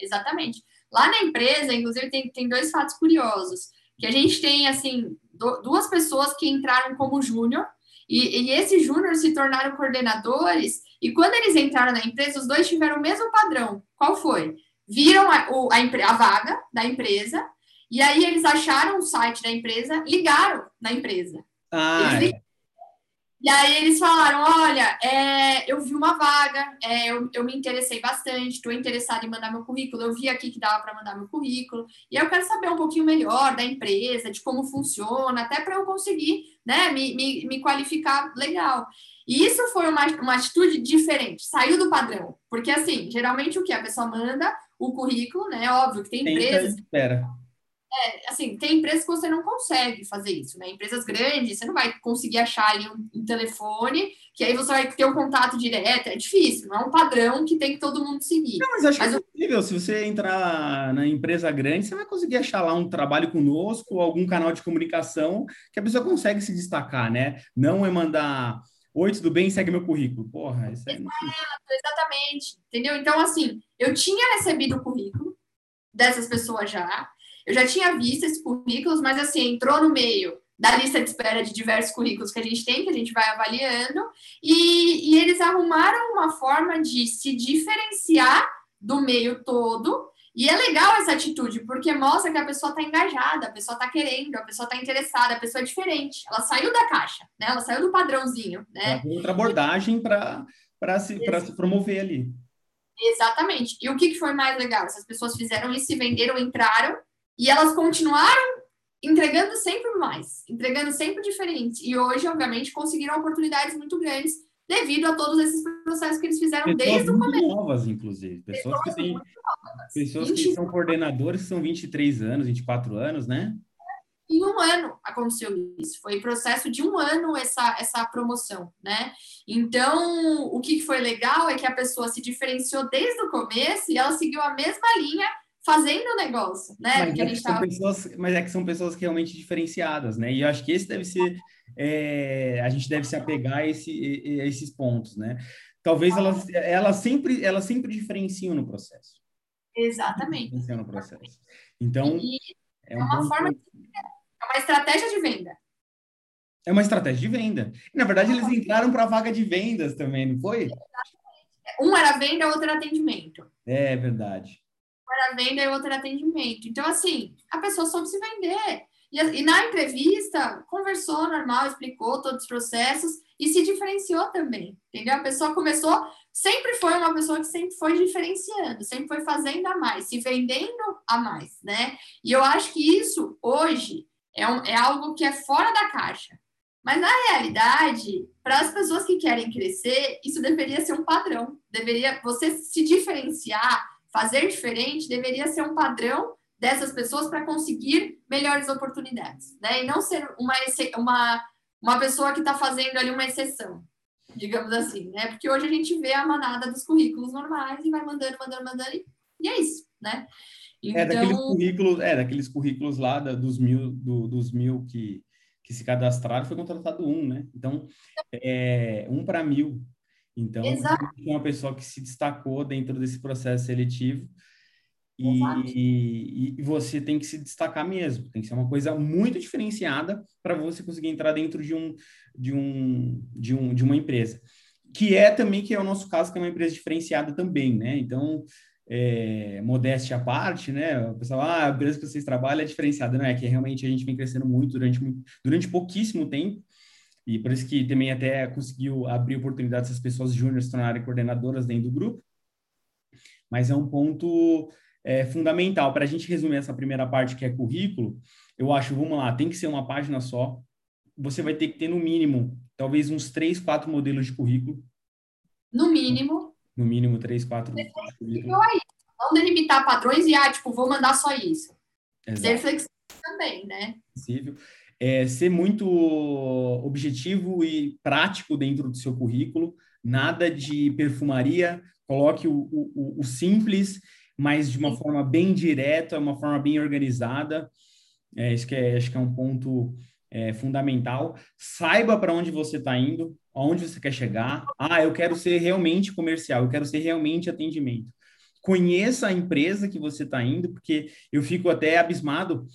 Exatamente. Lá na empresa, inclusive, tem, tem dois fatos curiosos que a gente tem, assim, do, duas pessoas que entraram como júnior, e, e esses júniores se tornaram coordenadores, e quando eles entraram na empresa, os dois tiveram o mesmo padrão. Qual foi? Viram a, o, a, a vaga da empresa, e aí eles acharam o site da empresa, ligaram na empresa. Ah. E aí eles falaram: olha, é, eu vi uma vaga, é, eu, eu me interessei bastante, estou interessada em mandar meu currículo, eu vi aqui que dava para mandar meu currículo, e eu quero saber um pouquinho melhor da empresa, de como funciona, até para eu conseguir né, me, me, me qualificar legal. E isso foi uma, uma atitude diferente, saiu do padrão. Porque, assim, geralmente o que? A pessoa manda o currículo, né? Óbvio que tem empresas. Espera é, assim, tem empresas que você não consegue fazer isso, né? Empresas grandes, você não vai conseguir achar ali um, um, telefone, que aí você vai ter um contato direto, é difícil, não é um padrão que tem que todo mundo seguir. Não, mas acho mas que é possível, se você entrar na empresa grande, você vai conseguir achar lá um trabalho conosco, algum canal de comunicação que a pessoa consegue se destacar, né? Não é mandar Oi, tudo bem? Segue meu currículo. Porra, isso é. Exato, exatamente. Entendeu? Então, assim, eu tinha recebido o currículo dessas pessoas já. Eu já tinha visto esses currículos, mas assim, entrou no meio da lista de espera de diversos currículos que a gente tem, que a gente vai avaliando, e, e eles arrumaram uma forma de se diferenciar do meio todo. E é legal essa atitude, porque mostra que a pessoa está engajada, a pessoa está querendo, a pessoa está interessada, a pessoa é diferente. Ela saiu da caixa, né? Ela saiu do padrãozinho, né? outra abordagem para se, se promover ali. Exatamente. E o que, que foi mais legal? Essas pessoas fizeram isso, se venderam, entraram, e elas continuaram entregando sempre mais, entregando sempre diferente. E hoje, obviamente, conseguiram oportunidades muito grandes devido a todos esses processos que eles fizeram pessoas desde o começo. novas, inclusive. Pessoas, pessoas que têm, pessoas 20... que são coordenadores que são 23 anos, 24 anos, né? Em um ano aconteceu isso. Foi processo de um ano essa, essa promoção, né? Então, o que foi legal é que a pessoa se diferenciou desde o começo e ela seguiu a mesma linha fazendo o negócio, né? Mas, é que tava... pessoas, mas é que são pessoas realmente diferenciadas, né? E eu acho que esse deve ser, é, a gente deve se apegar a, esse, a esses pontos, né? Talvez elas, elas sempre, elas sempre diferenciam no processo. Exatamente. Diferenciam no processo. Então, e é, um é uma forma, de... é uma estratégia de venda. É uma estratégia de venda. E, na verdade, eles entraram para a vaga de vendas também, não foi? Exatamente. Um era venda, outro era atendimento. É verdade era venda e outro era atendimento. Então, assim, a pessoa soube se vender. E, e, na entrevista, conversou normal, explicou todos os processos e se diferenciou também, entendeu? A pessoa começou, sempre foi uma pessoa que sempre foi diferenciando, sempre foi fazendo a mais, se vendendo a mais, né? E eu acho que isso, hoje, é, um, é algo que é fora da caixa. Mas, na realidade, para as pessoas que querem crescer, isso deveria ser um padrão. Deveria, você se diferenciar, fazer diferente, deveria ser um padrão dessas pessoas para conseguir melhores oportunidades, né? E não ser uma, uma, uma pessoa que está fazendo ali uma exceção, digamos assim, né? Porque hoje a gente vê a manada dos currículos normais e vai mandando, mandando, mandando, e é isso, né? Então... É, daqueles então currículos, é, daqueles currículos lá da, dos mil, do, dos mil que, que se cadastraram, foi contratado um, né? Então, é, um para mil. Então, é uma pessoa que se destacou dentro desse processo seletivo e, e, você tem que se destacar mesmo, tem que ser uma coisa muito diferenciada para você conseguir entrar dentro de um, de um, de um, de uma empresa. Que é também, que é o nosso caso, que é uma empresa diferenciada também, né? Então, é, modéstia à parte, né? O pessoal, ah, a empresa que vocês trabalham é diferenciada, não é? Que realmente a gente vem crescendo muito durante, durante pouquíssimo tempo, e por isso que também até conseguiu abrir oportunidades essas pessoas júniores se tornarem coordenadoras dentro do grupo. Mas é um ponto é, fundamental. Para a gente resumir essa primeira parte que é currículo, eu acho, vamos lá, tem que ser uma página só. Você vai ter que ter, no mínimo, talvez uns três, quatro modelos de currículo. No mínimo. No mínimo, três, quatro. Não delimitar padrões e, ah, tipo, vou mandar só isso. Exato. Ser flexível também, né? Flexível. É, ser muito objetivo e prático dentro do seu currículo, nada de perfumaria, coloque o, o, o simples mas de uma forma bem direta, uma forma bem organizada. É, isso que é, acho que é um ponto é, fundamental. Saiba para onde você está indo, aonde você quer chegar. Ah, eu quero ser realmente comercial, eu quero ser realmente atendimento. Conheça a empresa que você está indo, porque eu fico até abismado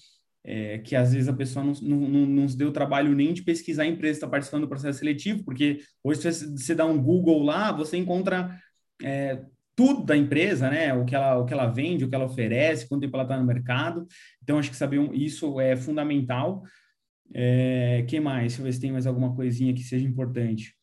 é, que às vezes a pessoa não, não, não, se deu o trabalho nem de pesquisar a empresa que está participando do processo seletivo, porque hoje se você dá um Google lá, você encontra é, tudo da empresa, né? O que ela, o que ela vende, o que ela oferece, quanto tempo ela está no mercado. Então, acho que saber isso é fundamental. É, que mais? Deixa eu ver se tem mais alguma coisinha que seja importante.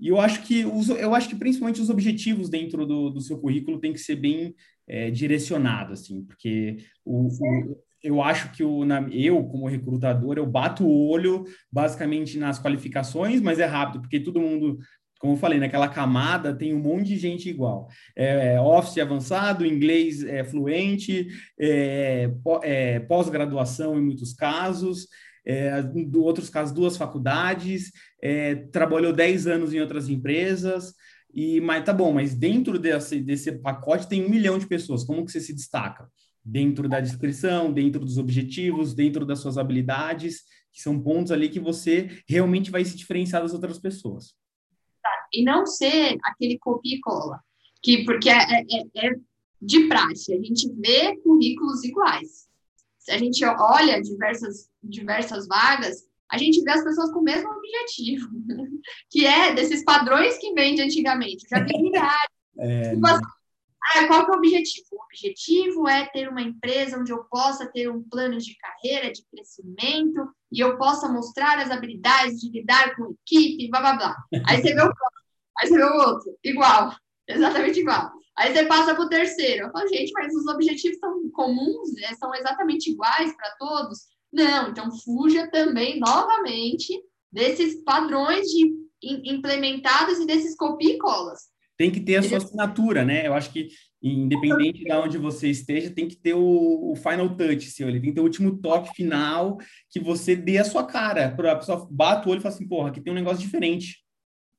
E eu acho que os, eu acho que principalmente os objetivos dentro do, do seu currículo tem que ser bem é, direcionado, assim, porque o, o, eu acho que o, na, eu, como recrutador, eu bato o olho basicamente nas qualificações, mas é rápido, porque todo mundo como eu falei, naquela camada tem um monte de gente igual. É, é Office avançado, inglês é, fluente, é, é, pós-graduação em muitos casos, é, outros casos, duas faculdades, é, trabalhou 10 anos em outras empresas, e mas tá bom, mas dentro desse, desse pacote tem um milhão de pessoas, como que você se destaca? Dentro da descrição, dentro dos objetivos, dentro das suas habilidades, que são pontos ali que você realmente vai se diferenciar das outras pessoas e não ser aquele copia e cola, que, porque é, é, é, é de praxe, a gente vê currículos iguais. Se a gente olha diversas, diversas vagas, a gente vê as pessoas com o mesmo objetivo, que é desses padrões que vem de antigamente. Eu já vi milhares. É, assim, ah, qual que é o objetivo? O objetivo é ter uma empresa onde eu possa ter um plano de carreira, de crescimento, e eu possa mostrar as habilidades de lidar com equipe, blá, blá, blá. Aí você vê o Aí você vê o outro, igual, exatamente igual. Aí você passa para o terceiro. Eu falo, gente, mas os objetivos são comuns, né? são exatamente iguais para todos? Não, então fuja também, novamente, desses padrões de implementados e desses copia e colas. Tem que ter a sua assinatura, né? Eu acho que, independente de onde você esteja, tem que ter o, o final touch seu, ele tem que ter o último toque final que você dê a sua cara. Para a pessoa bata o olho e fala assim, porra, aqui tem um negócio diferente.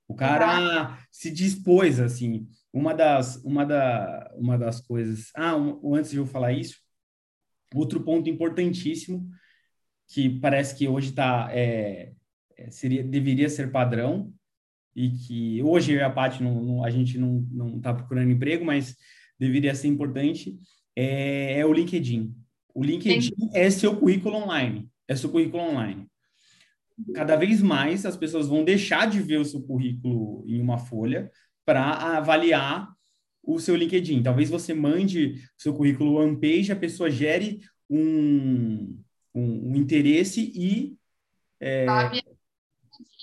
O cara se dispôs, assim. Uma das, uma da, uma das coisas. Ah, um, antes de eu falar isso, outro ponto importantíssimo que parece que hoje está é, é, seria deveria ser padrão e que hoje a Paty não, não, a gente não não está procurando emprego, mas deveria ser importante é, é o LinkedIn. O LinkedIn Sim. é seu currículo online, é seu currículo online cada vez mais as pessoas vão deixar de ver o seu currículo em uma folha para avaliar o seu LinkedIn. Talvez você mande o seu currículo one page, a pessoa gere um, um, um interesse e. É... Sabe?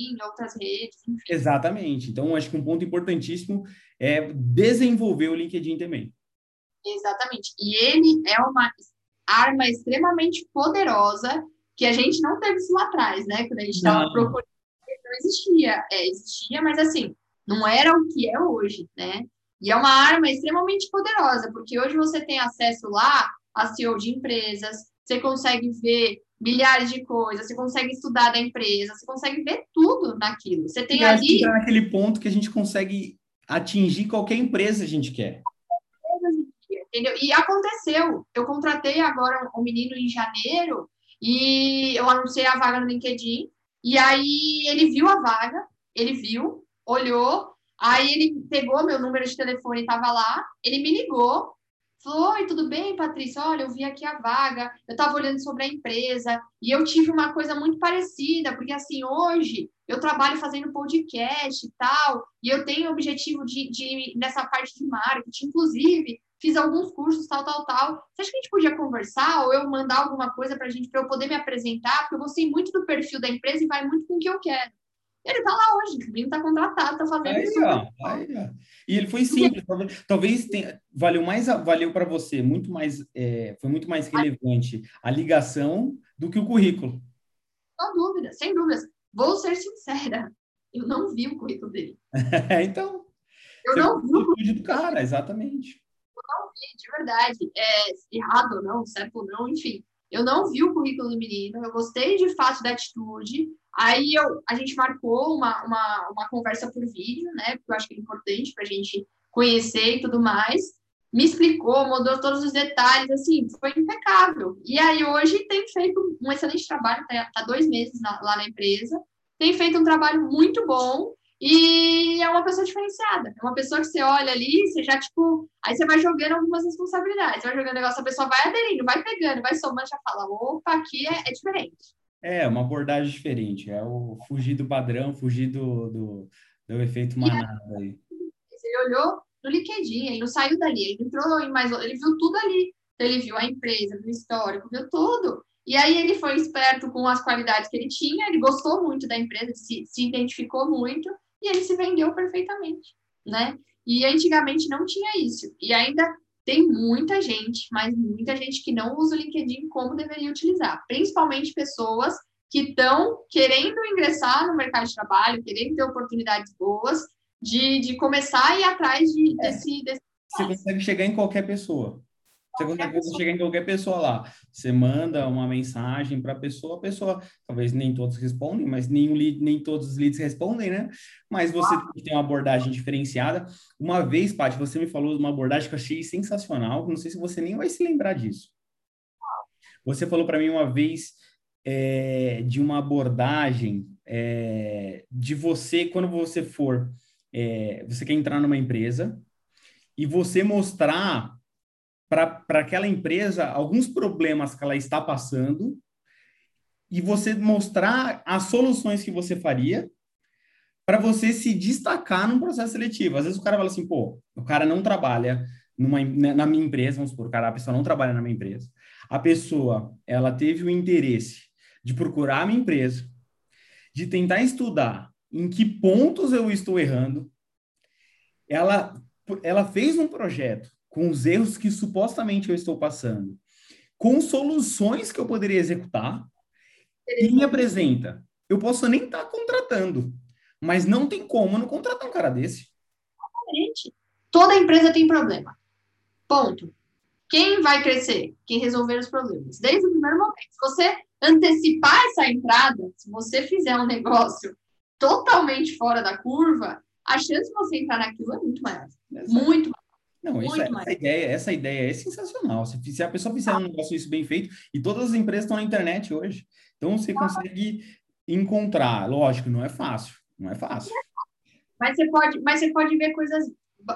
Em outras redes. Enfim. Exatamente. Então, acho que um ponto importantíssimo é desenvolver o LinkedIn também. Exatamente. E ele é uma arma extremamente poderosa que a gente não teve isso lá atrás, né? Quando a gente estava procurando, não existia. É, existia, mas assim, não era o que é hoje, né? E é uma arma extremamente poderosa, porque hoje você tem acesso lá a CEO de empresas, você consegue ver milhares de coisas, você consegue estudar da empresa, você consegue ver tudo naquilo. Você tem e ali. Tá naquele ponto que a gente consegue atingir qualquer empresa que a gente quer. Entendeu? E aconteceu. Eu contratei agora um menino em janeiro e eu anunciei a vaga no LinkedIn. E aí ele viu a vaga, ele viu, olhou, aí ele pegou meu número de telefone, estava lá, ele me ligou, falou: Oi, tudo bem, Patrícia? Olha, eu vi aqui a vaga, eu estava olhando sobre a empresa. E eu tive uma coisa muito parecida, porque assim, hoje eu trabalho fazendo podcast e tal, e eu tenho objetivo de, de nessa parte de marketing, inclusive fiz alguns cursos, tal, tal, tal. Você acha que a gente podia conversar ou eu mandar alguma coisa para a gente, para eu poder me apresentar? Porque eu gostei muito do perfil da empresa e vai muito com o que eu quero. Ele está lá hoje, o menino está contratado, está fazendo aí, isso. Ó, aí, ó. E ele foi simples, talvez tenha, valeu mais, valeu para você, muito mais, é, foi muito mais relevante a ligação do que o currículo. Sem dúvida, sem dúvidas. Vou ser sincera, eu não vi o currículo dele. então, eu não vi o currículo do cara, exatamente não vi, de verdade. É, errado ou não, certo ou não, enfim. Eu não vi o currículo do menino, eu gostei de fato da atitude. Aí eu, a gente marcou uma, uma, uma conversa por vídeo, né? Porque eu acho que é importante para a gente conhecer e tudo mais. Me explicou, mudou todos os detalhes, assim, foi impecável. E aí hoje tem feito um excelente trabalho, está tá dois meses na, lá na empresa, tem feito um trabalho muito bom e é uma pessoa diferenciada. É uma pessoa que você olha ali, você já, tipo. Aí você vai jogando algumas responsabilidades. Você vai jogando negócio, a pessoa vai aderindo, vai pegando, vai somando, já fala: opa, aqui é, é diferente. É, uma abordagem diferente. É o fugir do padrão, fugir do, do, do efeito manada aí. Ele olhou no LinkedIn, ele não saiu dali, ele entrou em mais. Ele viu tudo ali. Então, ele viu a empresa, viu o histórico, viu tudo. E aí ele foi esperto com as qualidades que ele tinha, ele gostou muito da empresa, se, se identificou muito e ele se vendeu perfeitamente, né? E antigamente não tinha isso. E ainda tem muita gente, mas muita gente que não usa o LinkedIn como deveria utilizar, principalmente pessoas que estão querendo ingressar no mercado de trabalho, querendo ter oportunidades boas, de, de começar a ir atrás de, é. desse, desse. Você consegue chegar em qualquer pessoa. Você consegue pessoa. chegar em qualquer pessoa lá. Você manda uma mensagem para a pessoa, a pessoa, talvez nem todos respondem, mas nenhum lead, nem todos os leads respondem, né? Mas você ah. tem uma abordagem diferenciada. Uma vez, Paty, você me falou de uma abordagem que eu achei sensacional, não sei se você nem vai se lembrar disso. Você falou para mim uma vez é, de uma abordagem é, de você, quando você for, é, você quer entrar numa empresa e você mostrar para aquela empresa alguns problemas que ela está passando e você mostrar as soluções que você faria para você se destacar num processo seletivo. Às vezes o cara fala assim, pô, o cara não trabalha numa, né, na minha empresa, vamos supor, cara, a pessoa não trabalha na minha empresa. A pessoa, ela teve o interesse de procurar a minha empresa, de tentar estudar em que pontos eu estou errando. Ela, ela fez um projeto com os erros que supostamente eu estou passando, com soluções que eu poderia executar, e me apresenta. Eu posso nem estar tá contratando, mas não tem como não contratar um cara desse. Exatamente. Toda empresa tem problema. Ponto. Quem vai crescer? Quem resolver os problemas. Desde o primeiro momento. Se você antecipar essa entrada, se você fizer um negócio totalmente fora da curva, a chance de você entrar naquilo é muito maior. Exato. Muito maior. Não, isso, é, essa, ideia, essa ideia é sensacional. Se, se a pessoa fizer um negócio isso bem feito, e todas as empresas estão na internet hoje, então você consegue encontrar. Lógico, não é fácil, não é fácil. Mas você pode, mas você pode ver coisas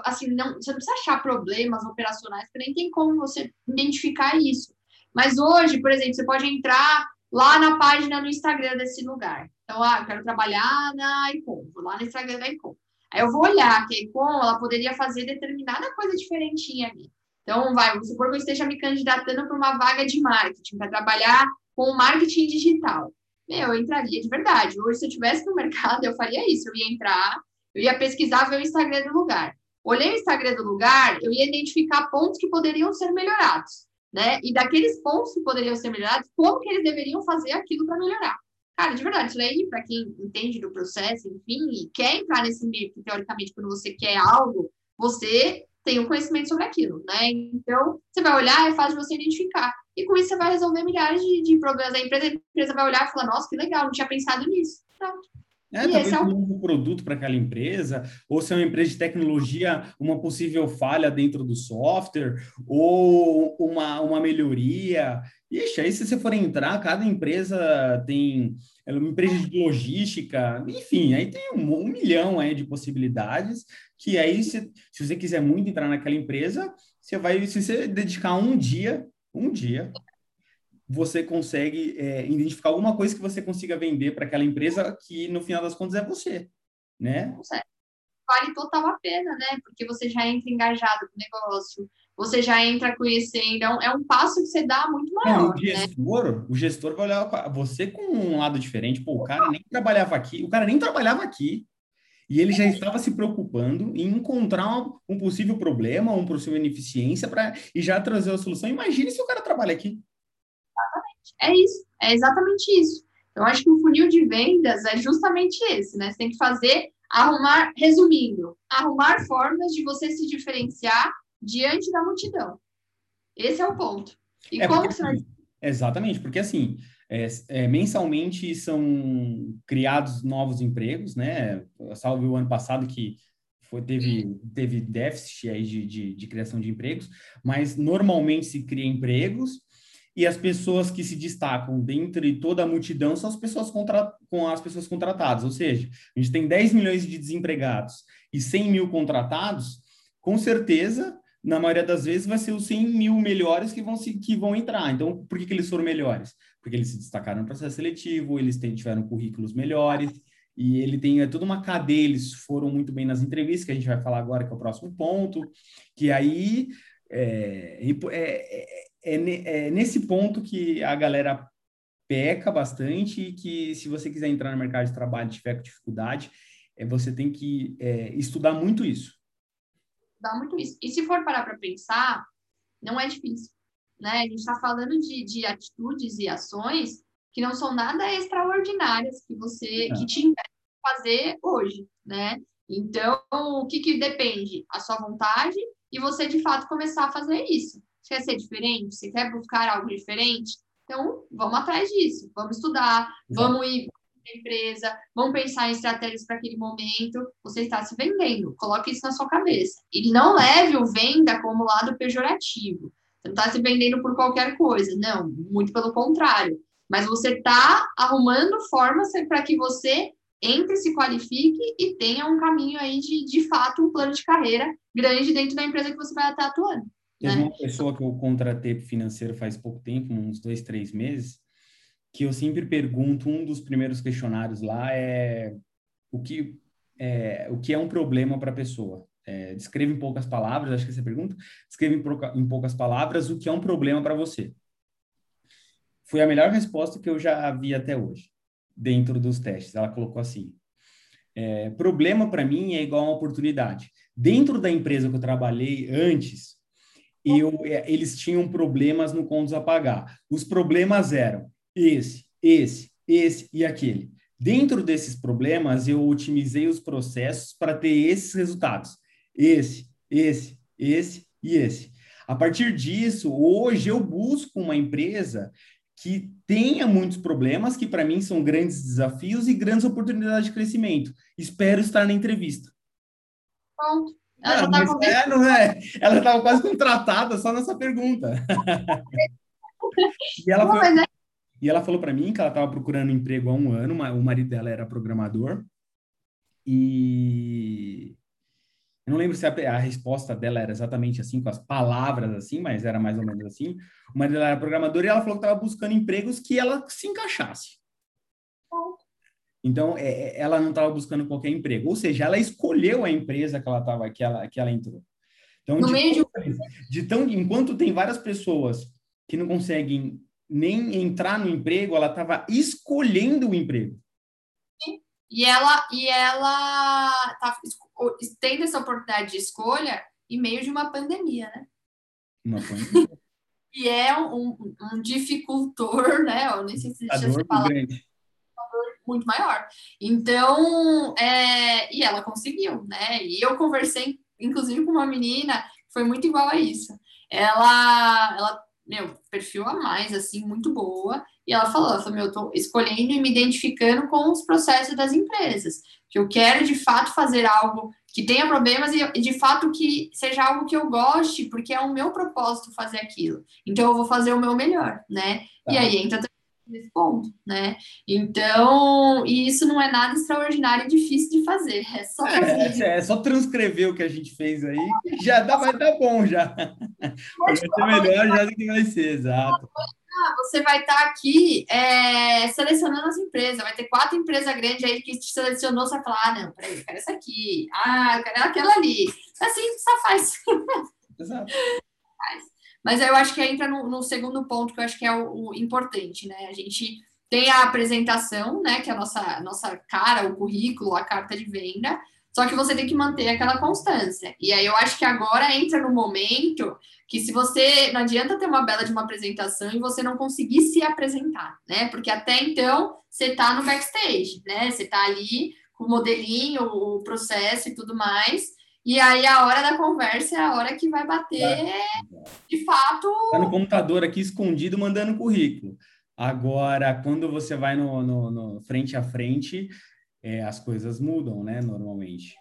assim, não, você não precisa achar problemas operacionais, porque nem tem como você identificar isso. Mas hoje, por exemplo, você pode entrar lá na página no Instagram desse lugar. Então, ah, eu quero trabalhar na Icon, vou lá no Instagram da Icon. Aí eu vou olhar que com ela poderia fazer determinada coisa diferentinha ali. Então, vai, vamos supor que eu esteja me candidatando para uma vaga de marketing, para trabalhar com marketing digital. Meu, eu entraria de verdade. Hoje, se eu estivesse no mercado, eu faria isso. Eu ia entrar, eu ia pesquisar, ver o Instagram do lugar. Olhei o Instagram do lugar, eu ia identificar pontos que poderiam ser melhorados, né? E daqueles pontos que poderiam ser melhorados, como que eles deveriam fazer aquilo para melhorar. Cara, de verdade, isso para quem entende do processo, enfim, e quer entrar nesse meio, porque teoricamente, quando você quer algo, você tem um conhecimento sobre aquilo, né? Então, você vai olhar, é fácil de você identificar. E com isso, você vai resolver milhares de, de problemas. A empresa, a empresa vai olhar e falar, nossa, que legal, não tinha pensado nisso. Pronto. É, e talvez é um novo produto para aquela empresa, ou se é uma empresa de tecnologia, uma possível falha dentro do software, ou uma, uma melhoria. Ixi, aí se você for entrar, cada empresa tem é uma empresa de logística, enfim, aí tem um, um milhão aí de possibilidades que aí, se, se você quiser muito entrar naquela empresa, você vai, se você dedicar um dia, um dia, você consegue é, identificar alguma coisa que você consiga vender para aquela empresa que, no final das contas, é você, né? Vale total a pena, né? Porque você já entra engajado com o negócio, você já entra conhecendo, é um, é um passo que você dá muito maior. Não, o, né? gestor, né? o gestor vai olhar você com um lado diferente. Pô, o cara nem trabalhava aqui, o cara nem trabalhava aqui. E ele já estava se preocupando em encontrar um possível problema, uma possível ineficiência para e já trazer a solução. Imagine se o cara trabalha aqui. Exatamente. É isso, é exatamente isso. Eu acho que o funil de vendas é justamente esse, né? Você tem que fazer, arrumar, resumindo, arrumar formas de você se diferenciar diante da multidão. Esse é o ponto. E é como porque, você vai... Exatamente, porque assim, é, é, mensalmente são criados novos empregos, né? Salve o ano passado que foi, teve, teve déficit aí de, de, de criação de empregos, mas normalmente se cria empregos e as pessoas que se destacam dentre toda a multidão são as pessoas contra, com as pessoas contratadas, ou seja, a gente tem 10 milhões de desempregados e 100 mil contratados, com certeza na maioria das vezes, vai ser os 100 mil melhores que vão, se, que vão entrar. Então, por que, que eles foram melhores? Porque eles se destacaram no processo seletivo, eles tiveram currículos melhores, e ele tem é, toda uma cadeia, eles foram muito bem nas entrevistas, que a gente vai falar agora, que é o próximo ponto, que aí é, é, é, é nesse ponto que a galera peca bastante e que se você quiser entrar no mercado de trabalho e tiver dificuldade, é, você tem que é, estudar muito isso dá muito isso. E se for parar para pensar, não é difícil. Né? A gente está falando de, de atitudes e ações que não são nada extraordinárias que você é. que te impede de fazer hoje, né? Então, o que, que depende? A sua vontade e você, de fato, começar a fazer isso. Você quer ser diferente? Você quer buscar algo diferente? Então, vamos atrás disso. Vamos estudar, vamos ir empresa, vão pensar em estratégias para aquele momento, você está se vendendo. Coloque isso na sua cabeça. E não leve o venda como lado pejorativo. Você não está se vendendo por qualquer coisa. Não, muito pelo contrário. Mas você está arrumando formas para que você entre, se qualifique e tenha um caminho aí de, de fato, um plano de carreira grande dentro da empresa que você vai estar atuando. Teve né? uma pessoa que eu contratei financeiro faz pouco tempo, uns dois, três meses, que eu sempre pergunto, um dos primeiros questionários lá é o que é, o que é um problema para a pessoa. É, em poucas palavras, acho que essa é a pergunta, descreva em, em poucas palavras o que é um problema para você. Foi a melhor resposta que eu já vi até hoje, dentro dos testes. Ela colocou assim, é, problema para mim é igual a uma oportunidade. Dentro da empresa que eu trabalhei antes, eu, é, eles tinham problemas no contos a pagar. Os problemas eram esse, esse, esse e aquele. Dentro desses problemas, eu otimizei os processos para ter esses resultados. Esse, esse, esse e esse. A partir disso, hoje eu busco uma empresa que tenha muitos problemas, que para mim são grandes desafios e grandes oportunidades de crescimento. Espero estar na entrevista. Pronto. Ela já tá é, não é? Ela estava quase contratada só nessa pergunta. e ela foi... Mas é e ela falou para mim que ela estava procurando emprego há um ano, o marido dela era programador. E eu não lembro se a, a, resposta dela era exatamente assim, com as palavras assim, mas era mais ou menos assim. O marido dela era programador e ela falou que estava buscando empregos que ela se encaixasse. Então, é, é ela não estava buscando qualquer emprego. Ou seja, ela escolheu a empresa que ela estava, que ela, que ela entrou. Então, meio de... de tão, enquanto tem várias pessoas que não conseguem nem entrar no emprego, ela estava escolhendo o emprego. E ela e ela tá tendo essa oportunidade de escolha em meio de uma pandemia, né? Uma pandemia. e é um, um, dificultor, né? Eu nem sei se deixa falar. Grande. Muito maior. Então, é, e ela conseguiu, né? E eu conversei, inclusive, com uma menina que foi muito igual a isso. Ela, ela meu, perfil a mais, assim, muito boa. E ela falou, ela falou, meu, eu tô escolhendo e me identificando com os processos das empresas. Que eu quero, de fato, fazer algo que tenha problemas e, de fato, que seja algo que eu goste, porque é o meu propósito fazer aquilo. Então, eu vou fazer o meu melhor, né? Tá. E aí entra nesse ponto, né? Então, e isso não é nada extraordinário e difícil de fazer, é só é, fazer. É, é, só transcrever o que a gente fez aí, já dá, vai dar bom já. Vai ser melhor já do que vai ser, exato. Ah, você vai estar tá aqui é, selecionando as empresas, vai ter quatro empresas grandes aí que te selecionou, você vai falar, ah, não, peraí, eu quero essa aqui, ah, eu quero aquela ali. Assim, só faz. Exato. Faz. Mas eu acho que entra no, no segundo ponto, que eu acho que é o, o, importante, né? A gente tem a apresentação, né? Que é a nossa, nossa cara, o currículo, a carta de venda, só que você tem que manter aquela constância. E aí eu acho que agora entra no momento que se você não adianta ter uma bela de uma apresentação e você não conseguir se apresentar, né? Porque até então você está no backstage, né? Você está ali com o modelinho, o processo e tudo mais. E aí a hora da conversa é a hora que vai bater, de fato. Está no computador aqui escondido mandando currículo. Agora, quando você vai no, no, no frente a frente, é, as coisas mudam, né? Normalmente.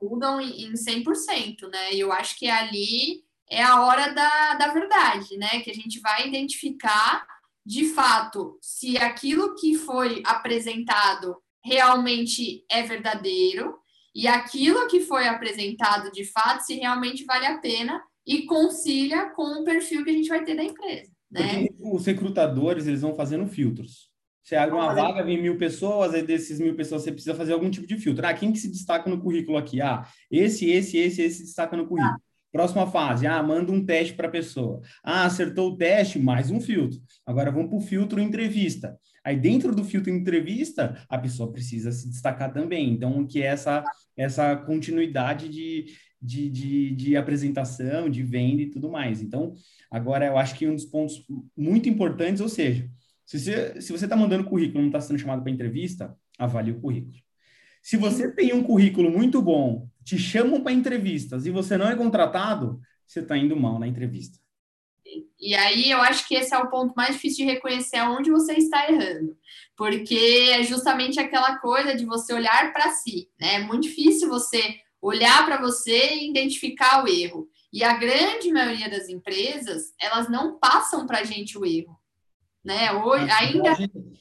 Mudam em 100%, né? E eu acho que ali é a hora da, da verdade, né? Que a gente vai identificar de fato se aquilo que foi apresentado realmente é verdadeiro e aquilo que foi apresentado de fato, se realmente vale a pena e concilia com o perfil que a gente vai ter da empresa. Né? Os recrutadores, eles vão fazendo filtros. Você abre uma vaga, vem mil pessoas, aí desses mil pessoas você precisa fazer algum tipo de filtro. Ah, quem que se destaca no currículo aqui? Ah, esse, esse, esse, esse se destaca no currículo. Próxima fase, ah, manda um teste para a pessoa. Ah, acertou o teste, mais um filtro. Agora vamos para o filtro entrevista. Aí dentro do filtro entrevista, a pessoa precisa se destacar também. Então, que é essa, essa continuidade de, de, de, de apresentação, de venda e tudo mais. Então, agora eu acho que um dos pontos muito importantes, ou seja, se você se você está mandando currículo não está sendo chamado para entrevista, avalie o currículo. Se você tem um currículo muito bom, te chamam para entrevistas e você não é contratado, você está indo mal na entrevista. E aí eu acho que esse é o ponto mais difícil de reconhecer onde você está errando, porque é justamente aquela coisa de você olhar para si, né? É muito difícil você olhar para você e identificar o erro. E a grande maioria das empresas, elas não passam para a gente o erro, né? Hoje ainda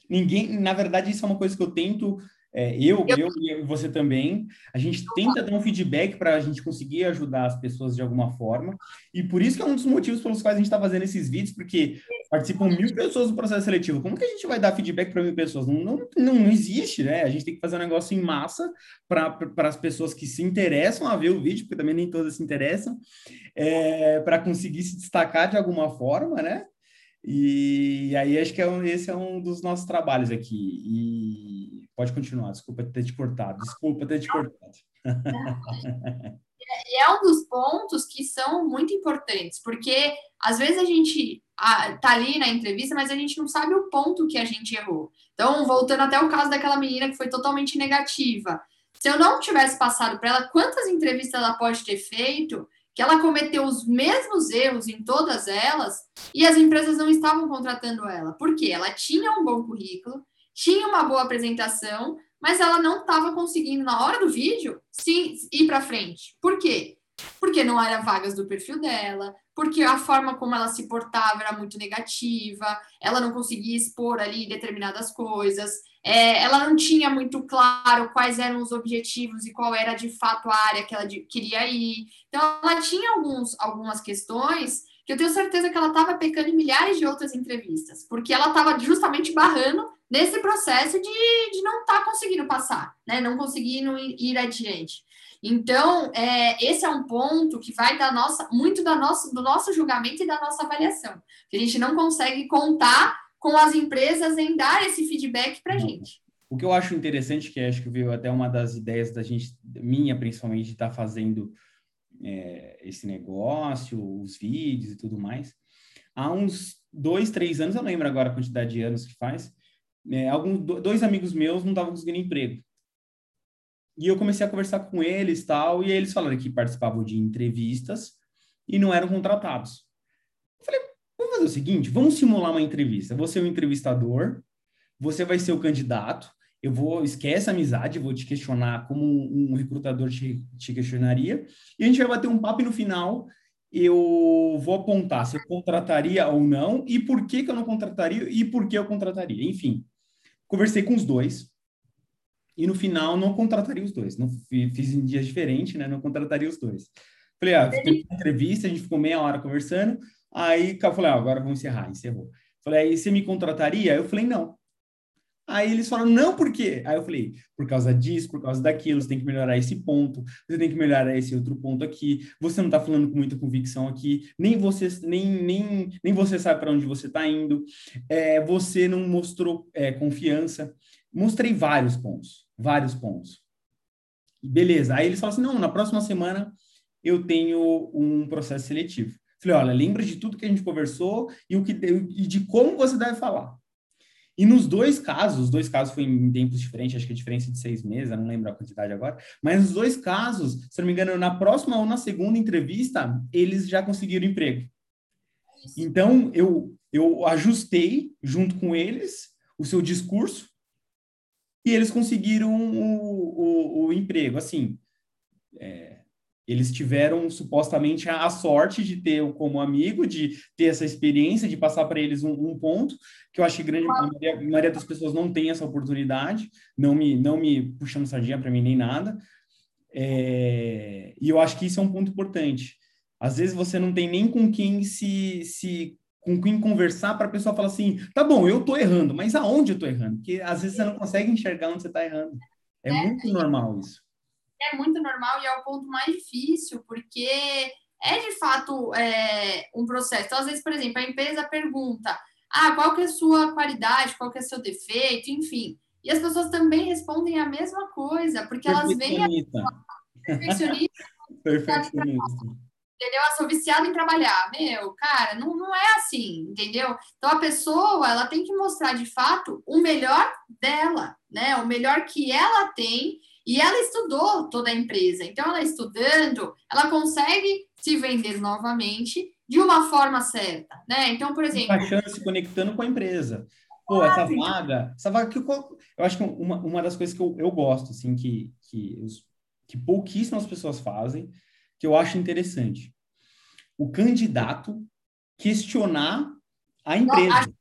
ninguém, na verdade, isso é uma coisa que eu tento é, eu, eu, eu e você também, a gente tenta dar um feedback para a gente conseguir ajudar as pessoas de alguma forma, e por isso que é um dos motivos pelos quais a gente está fazendo esses vídeos, porque participam mil pessoas do processo seletivo. Como que a gente vai dar feedback para mil pessoas? Não, não, não, não, existe, né? A gente tem que fazer um negócio em massa para as pessoas que se interessam a ver o vídeo, porque também nem todas se interessam, é, para conseguir se destacar de alguma forma, né? E aí acho que é um, esse é um dos nossos trabalhos aqui. E pode continuar, desculpa ter te cortado, desculpa ter te cortado. E é um dos pontos que são muito importantes, porque às vezes a gente tá ali na entrevista, mas a gente não sabe o ponto que a gente errou. Então, voltando até o caso daquela menina que foi totalmente negativa. Se eu não tivesse passado para ela quantas entrevistas ela pode ter feito, que ela cometeu os mesmos erros em todas elas e as empresas não estavam contratando ela. Por quê? Ela tinha um bom currículo, tinha uma boa apresentação, mas ela não estava conseguindo, na hora do vídeo, sim, ir para frente. Por quê? Porque não eram vagas do perfil dela, porque a forma como ela se portava era muito negativa, ela não conseguia expor ali determinadas coisas, é, ela não tinha muito claro quais eram os objetivos e qual era de fato a área que ela de, queria ir. Então, ela tinha alguns, algumas questões que eu tenho certeza que ela estava pecando em milhares de outras entrevistas, porque ela estava justamente barrando nesse processo de, de não estar tá conseguindo passar, né? Não conseguindo ir adiante. Então, é, esse é um ponto que vai da nossa, muito da nossa, do nosso julgamento e da nossa avaliação. Que a gente não consegue contar com as empresas em dar esse feedback para a gente. O que eu acho interessante, que acho que veio até uma das ideias da gente, minha principalmente, de estar tá fazendo é, esse negócio, os vídeos e tudo mais. Há uns dois, três anos, eu não lembro agora a quantidade de anos que faz, é, alguns, dois amigos meus não estavam conseguindo emprego. E eu comecei a conversar com eles tal, e eles falaram que participavam de entrevistas e não eram contratados. Eu falei, vamos fazer o seguinte, vamos simular uma entrevista. Você é o entrevistador, você vai ser o candidato, eu vou, esquece a amizade, vou te questionar como um recrutador te, te, questionaria, e a gente vai bater um papo e no final eu vou apontar se eu contrataria ou não, e por que, que eu não contrataria, e por que eu contrataria. Enfim, conversei com os dois, e no final não contrataria os dois. Não fiz em dias diferentes, né? Não contrataria os dois. Falei, ah, uma entrevista, a gente ficou meia hora conversando, aí eu falei, ah, agora vamos encerrar, encerrou. Falei, aí você me contrataria? Eu falei, não. Aí eles falaram, não, por quê? Aí eu falei, por causa disso, por causa daquilo, você tem que melhorar esse ponto, você tem que melhorar esse outro ponto aqui, você não está falando com muita convicção aqui, nem você, nem, nem, nem você sabe para onde você está indo, é, você não mostrou é, confiança. Mostrei vários pontos, vários pontos. Beleza, aí eles falaram assim, não, na próxima semana eu tenho um processo seletivo. Falei, olha, lembra de tudo que a gente conversou e, o que, e de como você deve falar. E nos dois casos, os dois casos foram em tempos diferentes, acho que a diferença de seis meses, não lembro a quantidade agora, mas nos dois casos, se não me engano, na próxima ou na segunda entrevista, eles já conseguiram emprego. Então, eu, eu ajustei junto com eles o seu discurso e eles conseguiram o, o, o emprego. Assim, é, eles tiveram supostamente a, sorte de ter como amigo, de ter essa experiência, de passar para eles um, um, ponto, que eu acho que grande a maioria, a maioria, das pessoas não tem essa oportunidade, não me, não me puxando sardinha para mim nem nada. É, e eu acho que isso é um ponto importante. Às vezes você não tem nem com quem se, se com quem conversar para a pessoa falar assim, tá bom, eu tô errando, mas aonde eu tô errando? Porque às vezes você não consegue enxergar onde você está errando. É, é muito normal isso é muito normal e é o ponto mais difícil, porque é de fato é, um processo. Então, às vezes, por exemplo, a empresa pergunta: ah, qual que é a sua qualidade, qual que é o seu defeito, enfim. E as pessoas também respondem a mesma coisa, porque elas veem a perfeccionista. perfeccionista. Entendeu? Eu sou viciada em trabalhar. Meu, cara, não, não é assim, entendeu? Então a pessoa ela tem que mostrar de fato o melhor dela, né? O melhor que ela tem e ela estudou toda a empresa. Então, ela estudando, ela consegue se vender novamente de uma forma certa, né? Então, por exemplo... Baixando, se conectando com a empresa. Pô, ah, essa vaga... Essa vaga que eu, eu acho que uma, uma das coisas que eu, eu gosto, assim, que, que, os, que pouquíssimas pessoas fazem, que eu acho interessante. O candidato questionar a empresa. Eu acho,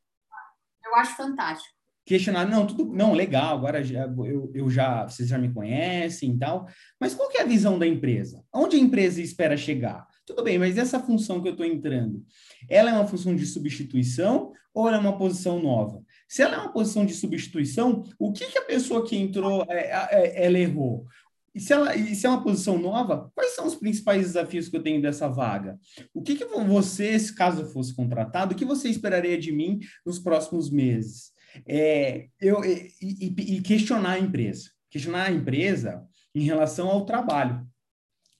eu acho fantástico questionar, não, tudo, não, legal, agora já, eu, eu já, vocês já me conhecem e tal, mas qual que é a visão da empresa? Onde a empresa espera chegar? Tudo bem, mas essa função que eu estou entrando, ela é uma função de substituição ou ela é uma posição nova? Se ela é uma posição de substituição, o que, que a pessoa que entrou, é, é, ela errou? E se, ela, e se é uma posição nova, quais são os principais desafios que eu tenho dessa vaga? O que, que você, se caso fosse contratado, o que você esperaria de mim nos próximos meses? É, eu, e, e, questionar a empresa. Questionar a empresa em relação ao trabalho.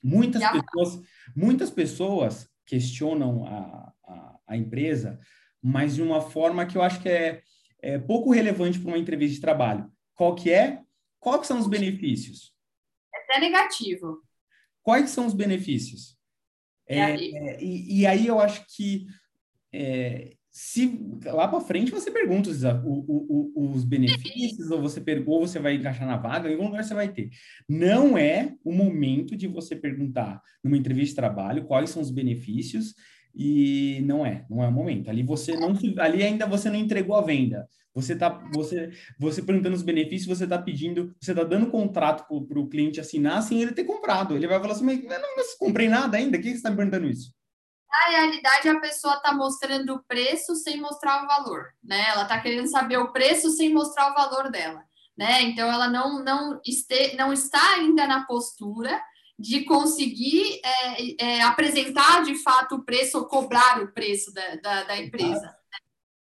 Muitas pessoas, muitas pessoas questionam a, a, a, empresa, mas de uma forma que eu acho que é, é pouco relevante para uma entrevista de trabalho. Qual que é? Quais são os benefícios? É até negativo. Quais são os benefícios? É, é, e, e, aí eu acho que é, se lá para frente você pergunta os, os benefícios, ou você ou você vai encaixar na vaga, em algum lugar você vai ter. Não é o momento de você perguntar numa entrevista de trabalho quais são os benefícios, e não é, não é o momento. Ali você não ali ainda você não entregou a venda. Você tá você você perguntando os benefícios, você está pedindo, você está dando contrato para o cliente assinar sem ele ter comprado. Ele vai falar assim, mas não comprei nada ainda, o que você está me perguntando isso? Na realidade, a pessoa está mostrando o preço sem mostrar o valor, né? Ela está querendo saber o preço sem mostrar o valor dela, né? Então, ela não, não, este, não está ainda na postura de conseguir é, é, apresentar de fato o preço ou cobrar o preço da, da, da empresa.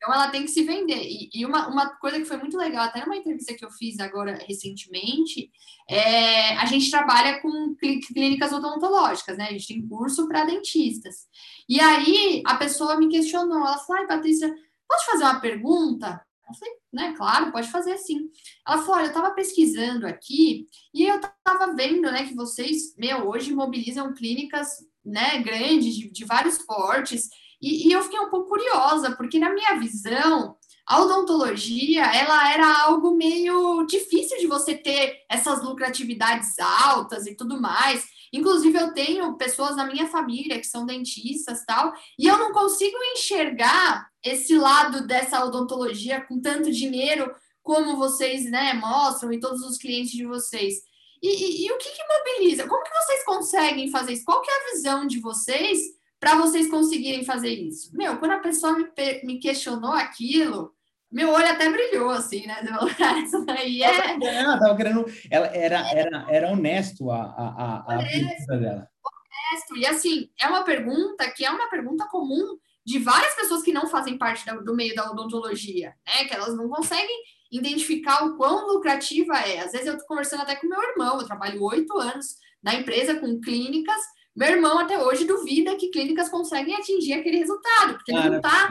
Então, ela tem que se vender. E, e, uma, uma coisa que foi muito legal, até numa entrevista que eu fiz agora recentemente, é, a gente trabalha com clínicas odontológicas, né? A gente tem curso para dentistas. E aí, a pessoa me questionou, ela falou, ai, Patrícia, posso fazer uma pergunta? Eu falei, né, claro, pode fazer sim. Ela falou, olha, eu estava pesquisando aqui e eu estava vendo, né, que vocês, meu, hoje mobilizam clínicas, né, grandes, de, de vários portes, e, e eu fiquei um pouco curiosa, porque na minha visão, a odontologia, ela era algo meio difícil de você ter essas lucratividades altas e tudo mais. Inclusive, eu tenho pessoas na minha família que são dentistas tal, e eu não consigo enxergar esse lado dessa odontologia com tanto dinheiro como vocês né, mostram e todos os clientes de vocês. E, e, e o que, que mobiliza? Como que vocês conseguem fazer isso? Qual que é a visão de vocês para vocês conseguirem fazer isso? Meu, quando a pessoa me, me questionou aquilo, meu olho até brilhou, assim, né? Isso daí é. Ela tava querendo. Ela era, era, era honesto a, a, a, honesto, dela. Honesto. E assim, é uma pergunta que é uma pergunta comum de várias pessoas que não fazem parte do meio da odontologia, né? Que elas não conseguem identificar o quão lucrativa é. Às vezes eu tô conversando até com meu irmão, eu trabalho oito anos na empresa com clínicas meu irmão até hoje duvida que clínicas conseguem atingir aquele resultado, porque ele não está.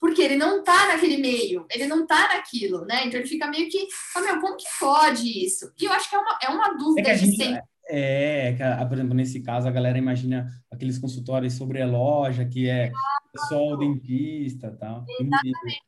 porque ele não está naquele meio, ele não está naquilo, né? Então ele fica meio que, oh, meu, como que pode isso? E eu acho que é uma, é uma dúvida é de gente, sempre. É, é, por exemplo, nesse caso, a galera imagina aqueles consultórios sobre a loja, que é só o dentista tal. Exatamente.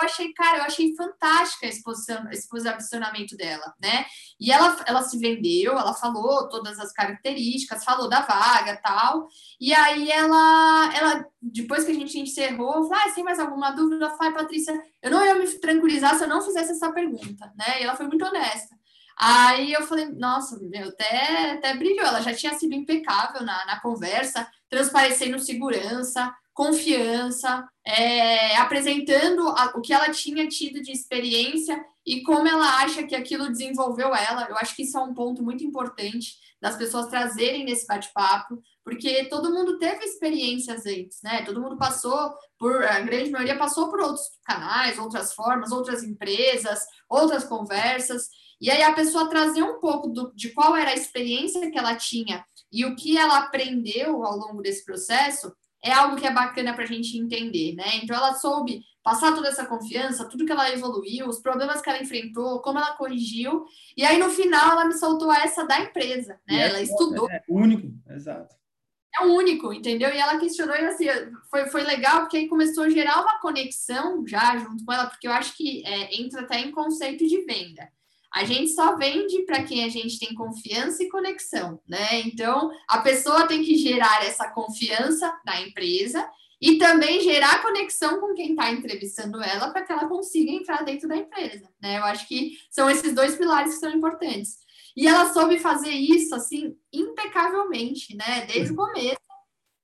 Eu achei, cara, eu achei fantástica a exposição, esse posicionamento dela, né? E ela, ela se vendeu, ela falou todas as características, falou da vaga tal. E aí ela, ela depois que a gente encerrou, falou: ah, tem mais alguma dúvida? Falei, Patrícia, eu não ia me tranquilizar se eu não fizesse essa pergunta, né? E ela foi muito honesta. Aí eu falei, nossa, meu, até, até brilhou. Ela já tinha sido impecável na, na conversa, transparecendo segurança, confiança, é, apresentando a, o que ela tinha tido de experiência e como ela acha que aquilo desenvolveu ela. Eu acho que isso é um ponto muito importante das pessoas trazerem nesse bate-papo, porque todo mundo teve experiências antes, né? Todo mundo passou por, a grande maioria passou por outros canais, outras formas, outras empresas, outras conversas. E aí a pessoa trazer um pouco do, de qual era a experiência que ela tinha e o que ela aprendeu ao longo desse processo, é algo que é bacana para a gente entender, né? Então ela soube passar toda essa confiança, tudo que ela evoluiu, os problemas que ela enfrentou, como ela corrigiu, e aí no final ela me soltou essa da empresa, né? ela estudou. É único, exato. É o único, entendeu? E ela questionou e assim, foi, foi legal, porque aí começou a gerar uma conexão já junto com ela, porque eu acho que é, entra até em conceito de venda. A gente só vende para quem a gente tem confiança e conexão, né? Então, a pessoa tem que gerar essa confiança na empresa e também gerar conexão com quem está entrevistando ela para que ela consiga entrar dentro da empresa, né? Eu acho que são esses dois pilares que são importantes. E ela soube fazer isso assim impecavelmente, né? Desde o começo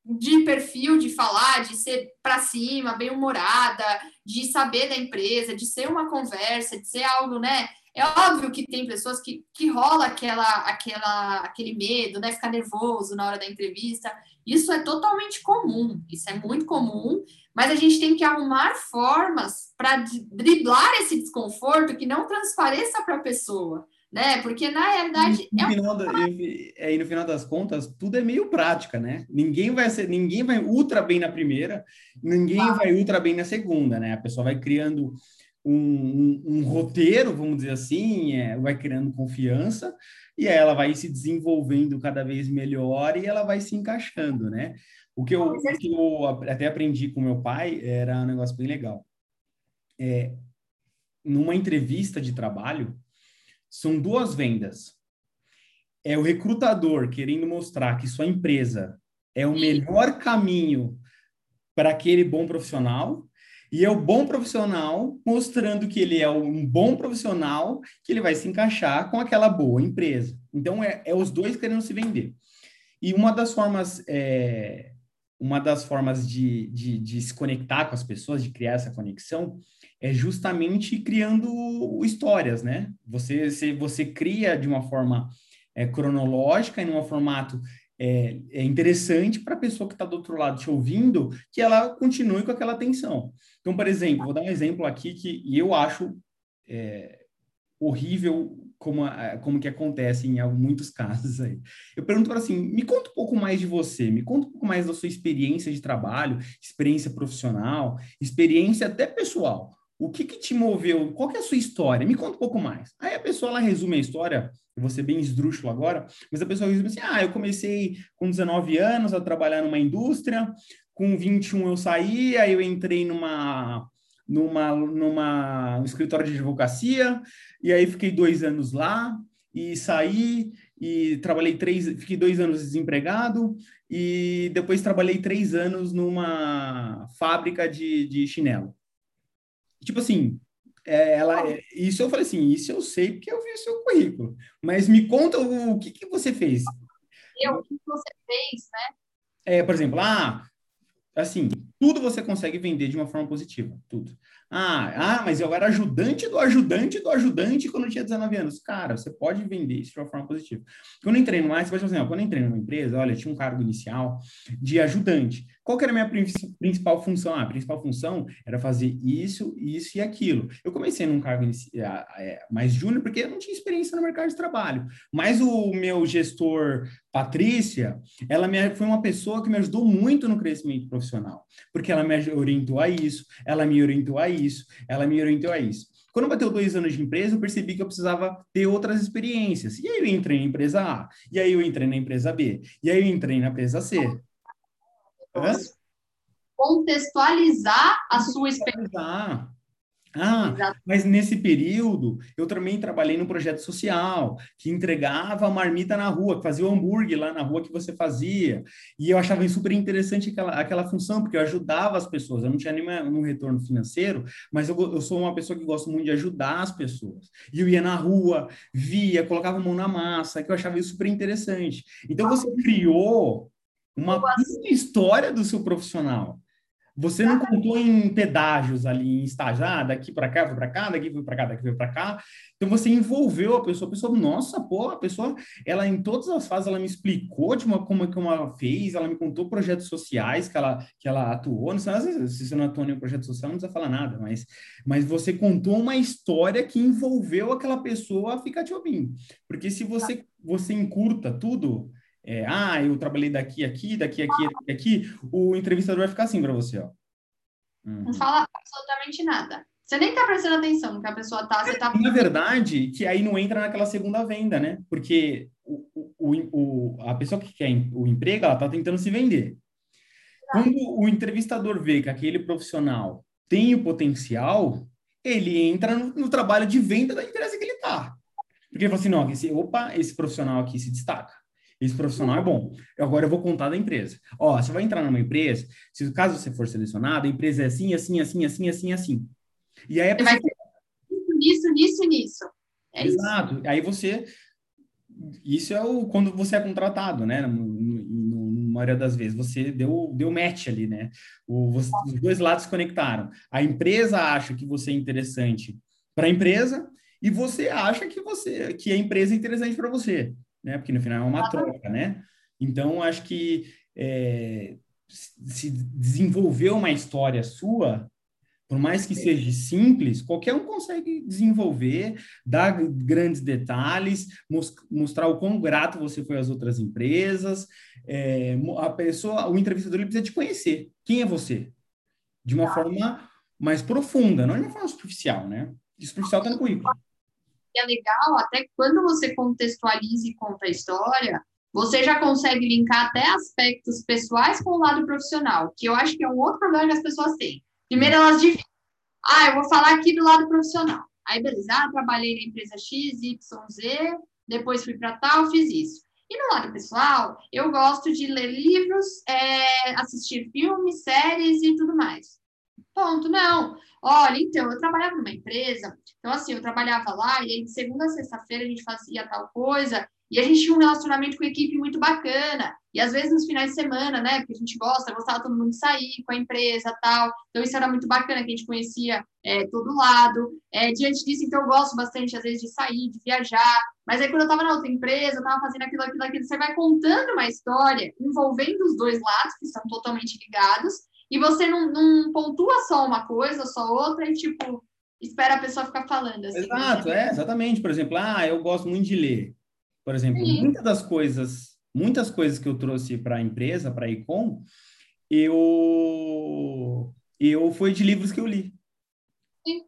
de perfil, de falar, de ser para cima, bem humorada, de saber da empresa, de ser uma conversa, de ser algo, né? É óbvio que tem pessoas que, que rola aquela, aquela, aquele medo, né? Ficar nervoso na hora da entrevista. Isso é totalmente comum, isso é muito comum, mas a gente tem que arrumar formas para driblar esse desconforto que não transpareça para a pessoa, né? Porque na realidade. No, é final da, e no final das contas, tudo é meio prática, né? Ninguém vai ser, ninguém vai ultra bem na primeira, ninguém ah. vai ultra bem na segunda, né? A pessoa vai criando um, um, um, roteiro, vamos dizer assim, é, vai criando confiança e ela vai se desenvolvendo cada vez melhor e ela vai se encaixando, né? O que eu, o que eu até aprendi com meu pai era um negócio bem legal. É, numa entrevista de trabalho, são duas vendas. É o recrutador querendo mostrar que sua empresa é o melhor caminho para aquele bom profissional e é o bom profissional mostrando que ele é um bom profissional, que ele vai se encaixar com aquela boa empresa. Então, é, é os dois querendo se vender. E uma das formas, é, uma das formas de, de, de, se conectar com as pessoas, de criar essa conexão, é justamente criando histórias, né? Você, você, você cria de uma forma é, cronológica, em um formato é, é interessante para a pessoa que está do outro lado te ouvindo, que ela continue com aquela atenção. Então, por exemplo, vou dar um exemplo aqui que eu acho é, horrível como, como que acontece em muitos casos aí. Eu pergunto para assim, me conta um pouco mais de você, me conta um pouco mais da sua experiência de trabalho, experiência profissional, experiência até pessoal. O que, que te moveu? Qual que é a sua história? Me conta um pouco mais. Aí a pessoa ela resume a história, eu vou ser bem esdrúxulo agora, mas a pessoa resume assim: ah, eu comecei com 19 anos a trabalhar numa indústria, com 21 eu saí, aí eu entrei numa numa, numa um escritório de advocacia, e aí fiquei dois anos lá, e saí, e trabalhei três, fiquei dois anos desempregado, e depois trabalhei três anos numa fábrica de, de chinelo. Tipo assim, é, ela, é, isso eu falei assim, isso eu sei porque eu vi o seu currículo, mas me conta o, o que, que você fez. Eu, o que você fez, né? É, por exemplo, ah, assim, tudo você consegue vender de uma forma positiva, tudo. Ah, ah, mas eu era ajudante do ajudante do ajudante quando eu tinha 19 anos. Cara, você pode vender isso de uma forma positiva. Quando eu entrei no mais, você pode assim, ó, quando eu entrei numa empresa, olha, tinha um cargo inicial de ajudante. Qual que era a minha principal função? Ah, a principal função era fazer isso, isso e aquilo. Eu comecei num cargo é, mais júnior porque eu não tinha experiência no mercado de trabalho. Mas o meu gestor, Patrícia, ela me, foi uma pessoa que me ajudou muito no crescimento profissional, porque ela me orientou a isso, ela me orientou a isso, ela me orientou a isso. Quando bateu dois anos de empresa, eu percebi que eu precisava ter outras experiências. E aí eu entrei na empresa A, e aí eu entrei na empresa B, e aí eu entrei na empresa C. Hã? Contextualizar a sua experiência. Ah, Exato. mas nesse período eu também trabalhei num projeto social que entregava marmita na rua, que fazia o hambúrguer lá na rua que você fazia. E eu achava super interessante aquela, aquela função, porque eu ajudava as pessoas. Eu não tinha nenhum retorno financeiro, mas eu, eu sou uma pessoa que gosto muito de ajudar as pessoas. E eu ia na rua, via, colocava a mão na massa, que eu achava isso super interessante. Então você criou uma história do seu profissional. Você não contou em pedágios ali, em estágio, ah, daqui para cá, para cá, daqui para cá, daqui para cá. Então você envolveu a pessoa, a pessoa, nossa, pô, a pessoa, ela em todas as fases ela me explicou de uma como é que ela fez, ela me contou projetos sociais que ela que ela atuou, não sei, às vezes, se você não atuou em um projeto social não precisa falar nada, mas mas você contou uma história que envolveu aquela pessoa a ficar te ouvindo. Porque se você você encurta tudo, é, ah, eu trabalhei daqui, aqui, daqui, aqui, aqui, aqui, o entrevistador vai ficar assim para você, ó. Uhum. Não fala absolutamente nada. Você nem tá prestando atenção no que a pessoa tá, você tá... Na verdade, que aí não entra naquela segunda venda, né? Porque o, o, o, a pessoa que quer o emprego, ela tá tentando se vender. Quando o entrevistador vê que aquele profissional tem o potencial, ele entra no, no trabalho de venda da empresa que ele tá. Porque ele fala assim, não, esse, opa, esse profissional aqui se destaca. Esse profissional é bom. Agora eu vou contar da empresa. Ó, você vai entrar numa empresa, se caso você for selecionado, a empresa é assim, assim, assim, assim, assim, assim. E aí a pessoa... Nisso, nisso, nisso. É Exato. Isso. Aí você... Isso é o quando você é contratado, né? No, no, no maioria das vezes. Você deu, deu match ali, né? O, você, os dois lados se conectaram. A empresa acha que você é interessante para a empresa e você acha que você que a empresa é interessante para você né? Porque no final é uma troca, né? Então, acho que é, se desenvolver uma história sua, por mais que seja simples, qualquer um consegue desenvolver, dar grandes detalhes, mostrar o quão grato você foi às outras empresas. É, a pessoa, o entrevistador ele precisa te conhecer. Quem é você? De uma forma mais profunda, não de uma forma superficial, né? Superficial está no currículo é legal, até quando você contextualiza e conta a história, você já consegue linkar até aspectos pessoais com o lado profissional, que eu acho que é um outro problema que as pessoas têm. Primeiro, elas dividem. Ah, eu vou falar aqui do lado profissional. Aí, beleza, ah, trabalhei na empresa X, Y, Z, depois fui para tal, fiz isso. E no lado pessoal, eu gosto de ler livros, é, assistir filmes, séries e tudo mais. Ponto, não. Olha, então, eu trabalhava numa empresa, então assim, eu trabalhava lá e aí de segunda a sexta-feira a gente fazia tal coisa, E a gente tinha um relacionamento com a equipe muito bacana. E às vezes nos finais de semana, né? Porque a gente gosta, gostava todo mundo de sair com a empresa tal. Então isso era muito bacana, que a gente conhecia é, todo lado. É, diante disso, então eu gosto bastante, às vezes, de sair, de viajar. Mas aí quando eu estava na outra empresa, eu estava fazendo aquilo, aquilo, aquilo, você vai contando uma história envolvendo os dois lados, que são totalmente ligados, e você não, não pontua só uma coisa, só outra, e tipo, espera a pessoa ficar falando. Assim, Exato, né? é, exatamente. Por exemplo, ah, eu gosto muito de ler. Por exemplo, Sim. muitas das coisas muitas coisas que eu trouxe para a empresa, para a Econ, eu, eu foi de livros que eu li. Sim.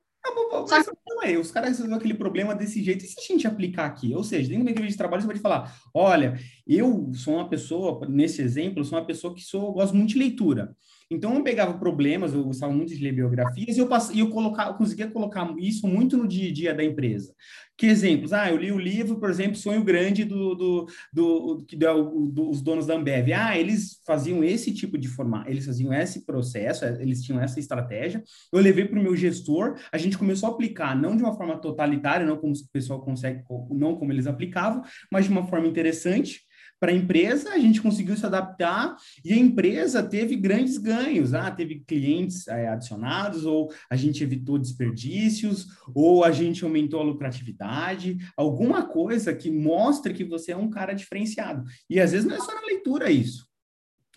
Mas, não é, os caras resolveram aquele problema desse jeito, e se a gente aplicar aqui? Ou seja, dentro de uma entrevista de trabalho, você pode falar, olha, eu sou uma pessoa, nesse exemplo, sou uma pessoa que sou, gosto muito de leitura. Então, eu pegava problemas, eu gostava muito de ler biografias, e eu, pass... eu, colocava, eu conseguia colocar isso muito no dia a dia da empresa. Que exemplos? Ah, eu li o livro, por exemplo, Sonho Grande do, do, do, do, do, dos donos da Ambev. Ah, eles faziam esse tipo de formato, eles faziam esse processo, eles tinham essa estratégia. Eu levei para o meu gestor, a gente começou a aplicar, não de uma forma totalitária, não como o pessoal consegue, não como eles aplicavam, mas de uma forma interessante para a empresa, a gente conseguiu se adaptar e a empresa teve grandes ganhos. Ah, teve clientes é, adicionados, ou a gente evitou desperdícios, ou a gente aumentou a lucratividade, alguma coisa que mostre que você é um cara diferenciado. E às vezes não é só na leitura isso.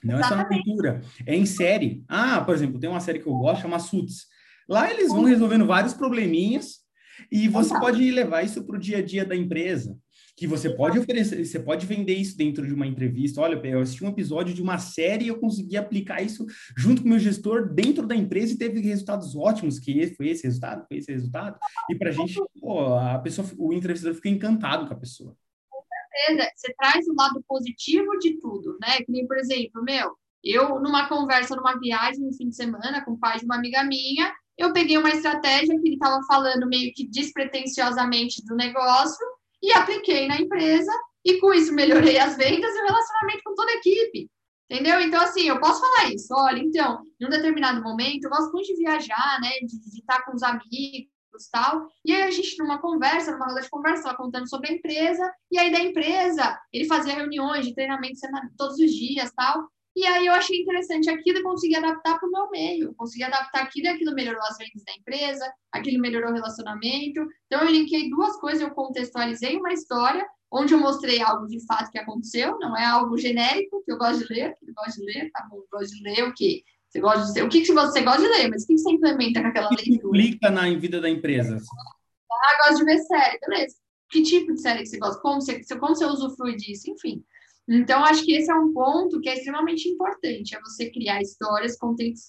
Não é só na leitura, é em série. Ah, por exemplo, tem uma série que eu gosto, chama Suits. Lá eles vão resolvendo vários probleminhas e você pode levar isso para o dia a dia da empresa que você pode oferecer, você pode vender isso dentro de uma entrevista. Olha, eu assisti um episódio de uma série e eu consegui aplicar isso junto com o meu gestor dentro da empresa e teve resultados ótimos, que foi esse resultado, foi esse resultado. E para a gente, pô, a pessoa, o entrevistador fica encantado com a pessoa. Com certeza, você traz o lado positivo de tudo, né? Que nem, por exemplo, meu, eu numa conversa, numa viagem no fim de semana com o pai de uma amiga minha, eu peguei uma estratégia que ele estava falando meio que despretensiosamente do negócio e apliquei na empresa e com isso melhorei as vendas e o relacionamento com toda a equipe. Entendeu? Então, assim, eu posso falar isso. Olha, então, em um determinado momento, eu gosto muito de viajar, né? De, de estar com os amigos tal. E aí a gente, numa conversa, numa roda de conversa, contando sobre a empresa. E aí da empresa, ele fazia reuniões de treinamento todos os dias tal. E aí eu achei interessante aquilo e consegui adaptar para o meu meio. Consegui adaptar aquilo e aquilo melhorou as vendas da empresa, aquilo melhorou o relacionamento. Então eu linkei duas coisas, eu contextualizei uma história onde eu mostrei algo de fato que aconteceu, não é algo genérico que eu gosto de ler, que eu gosto de ler, tá bom, eu gosto de ler o quê? Você gosta de ler, o que, que você gosta de ler, mas o que, você implementa com aquela o que leitura? implica na vida da empresa? Ah, gosto de ver série, beleza. Que tipo de série que você gosta? Como você, como você usufrui disso? Enfim. Então, acho que esse é um ponto que é extremamente importante, é você criar histórias,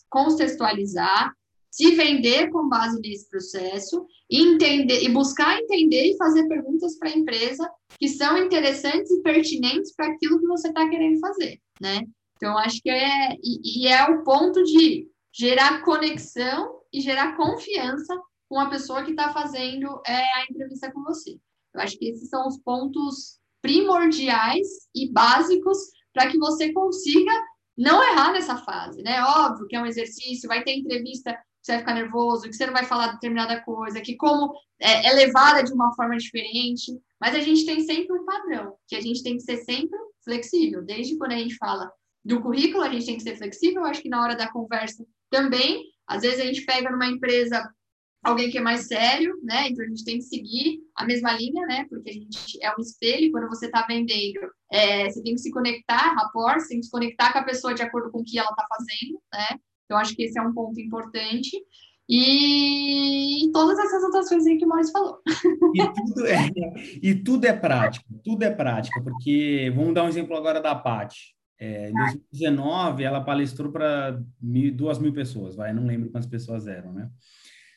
contextualizar, se vender com base nesse processo, entender e buscar entender e fazer perguntas para a empresa que são interessantes e pertinentes para aquilo que você está querendo fazer, né? Então, acho que é e, e é o ponto de gerar conexão e gerar confiança com a pessoa que está fazendo é, a entrevista com você. Eu acho que esses são os pontos primordiais e básicos para que você consiga não errar nessa fase, né? Óbvio que é um exercício, vai ter entrevista que você vai ficar nervoso, que você não vai falar determinada coisa, que como é, é levada de uma forma diferente, mas a gente tem sempre um padrão, que a gente tem que ser sempre flexível, desde quando a gente fala do currículo, a gente tem que ser flexível, acho que na hora da conversa também, às vezes a gente pega numa empresa alguém que é mais sério, né? Então a gente tem que seguir a mesma linha, né? Porque a gente é um espelho, quando você está vendendo, é, você tem que se conectar, rapport, você tem que se conectar com a pessoa de acordo com o que ela está fazendo, né? Então acho que esse é um ponto importante. E todas essas outras coisas aí que o Maurício falou. E tudo é, e tudo é prática, tudo é prática, porque vamos dar um exemplo agora da Paty. É, em 2019, ela palestrou para duas mil pessoas, vai, não lembro quantas pessoas eram, né?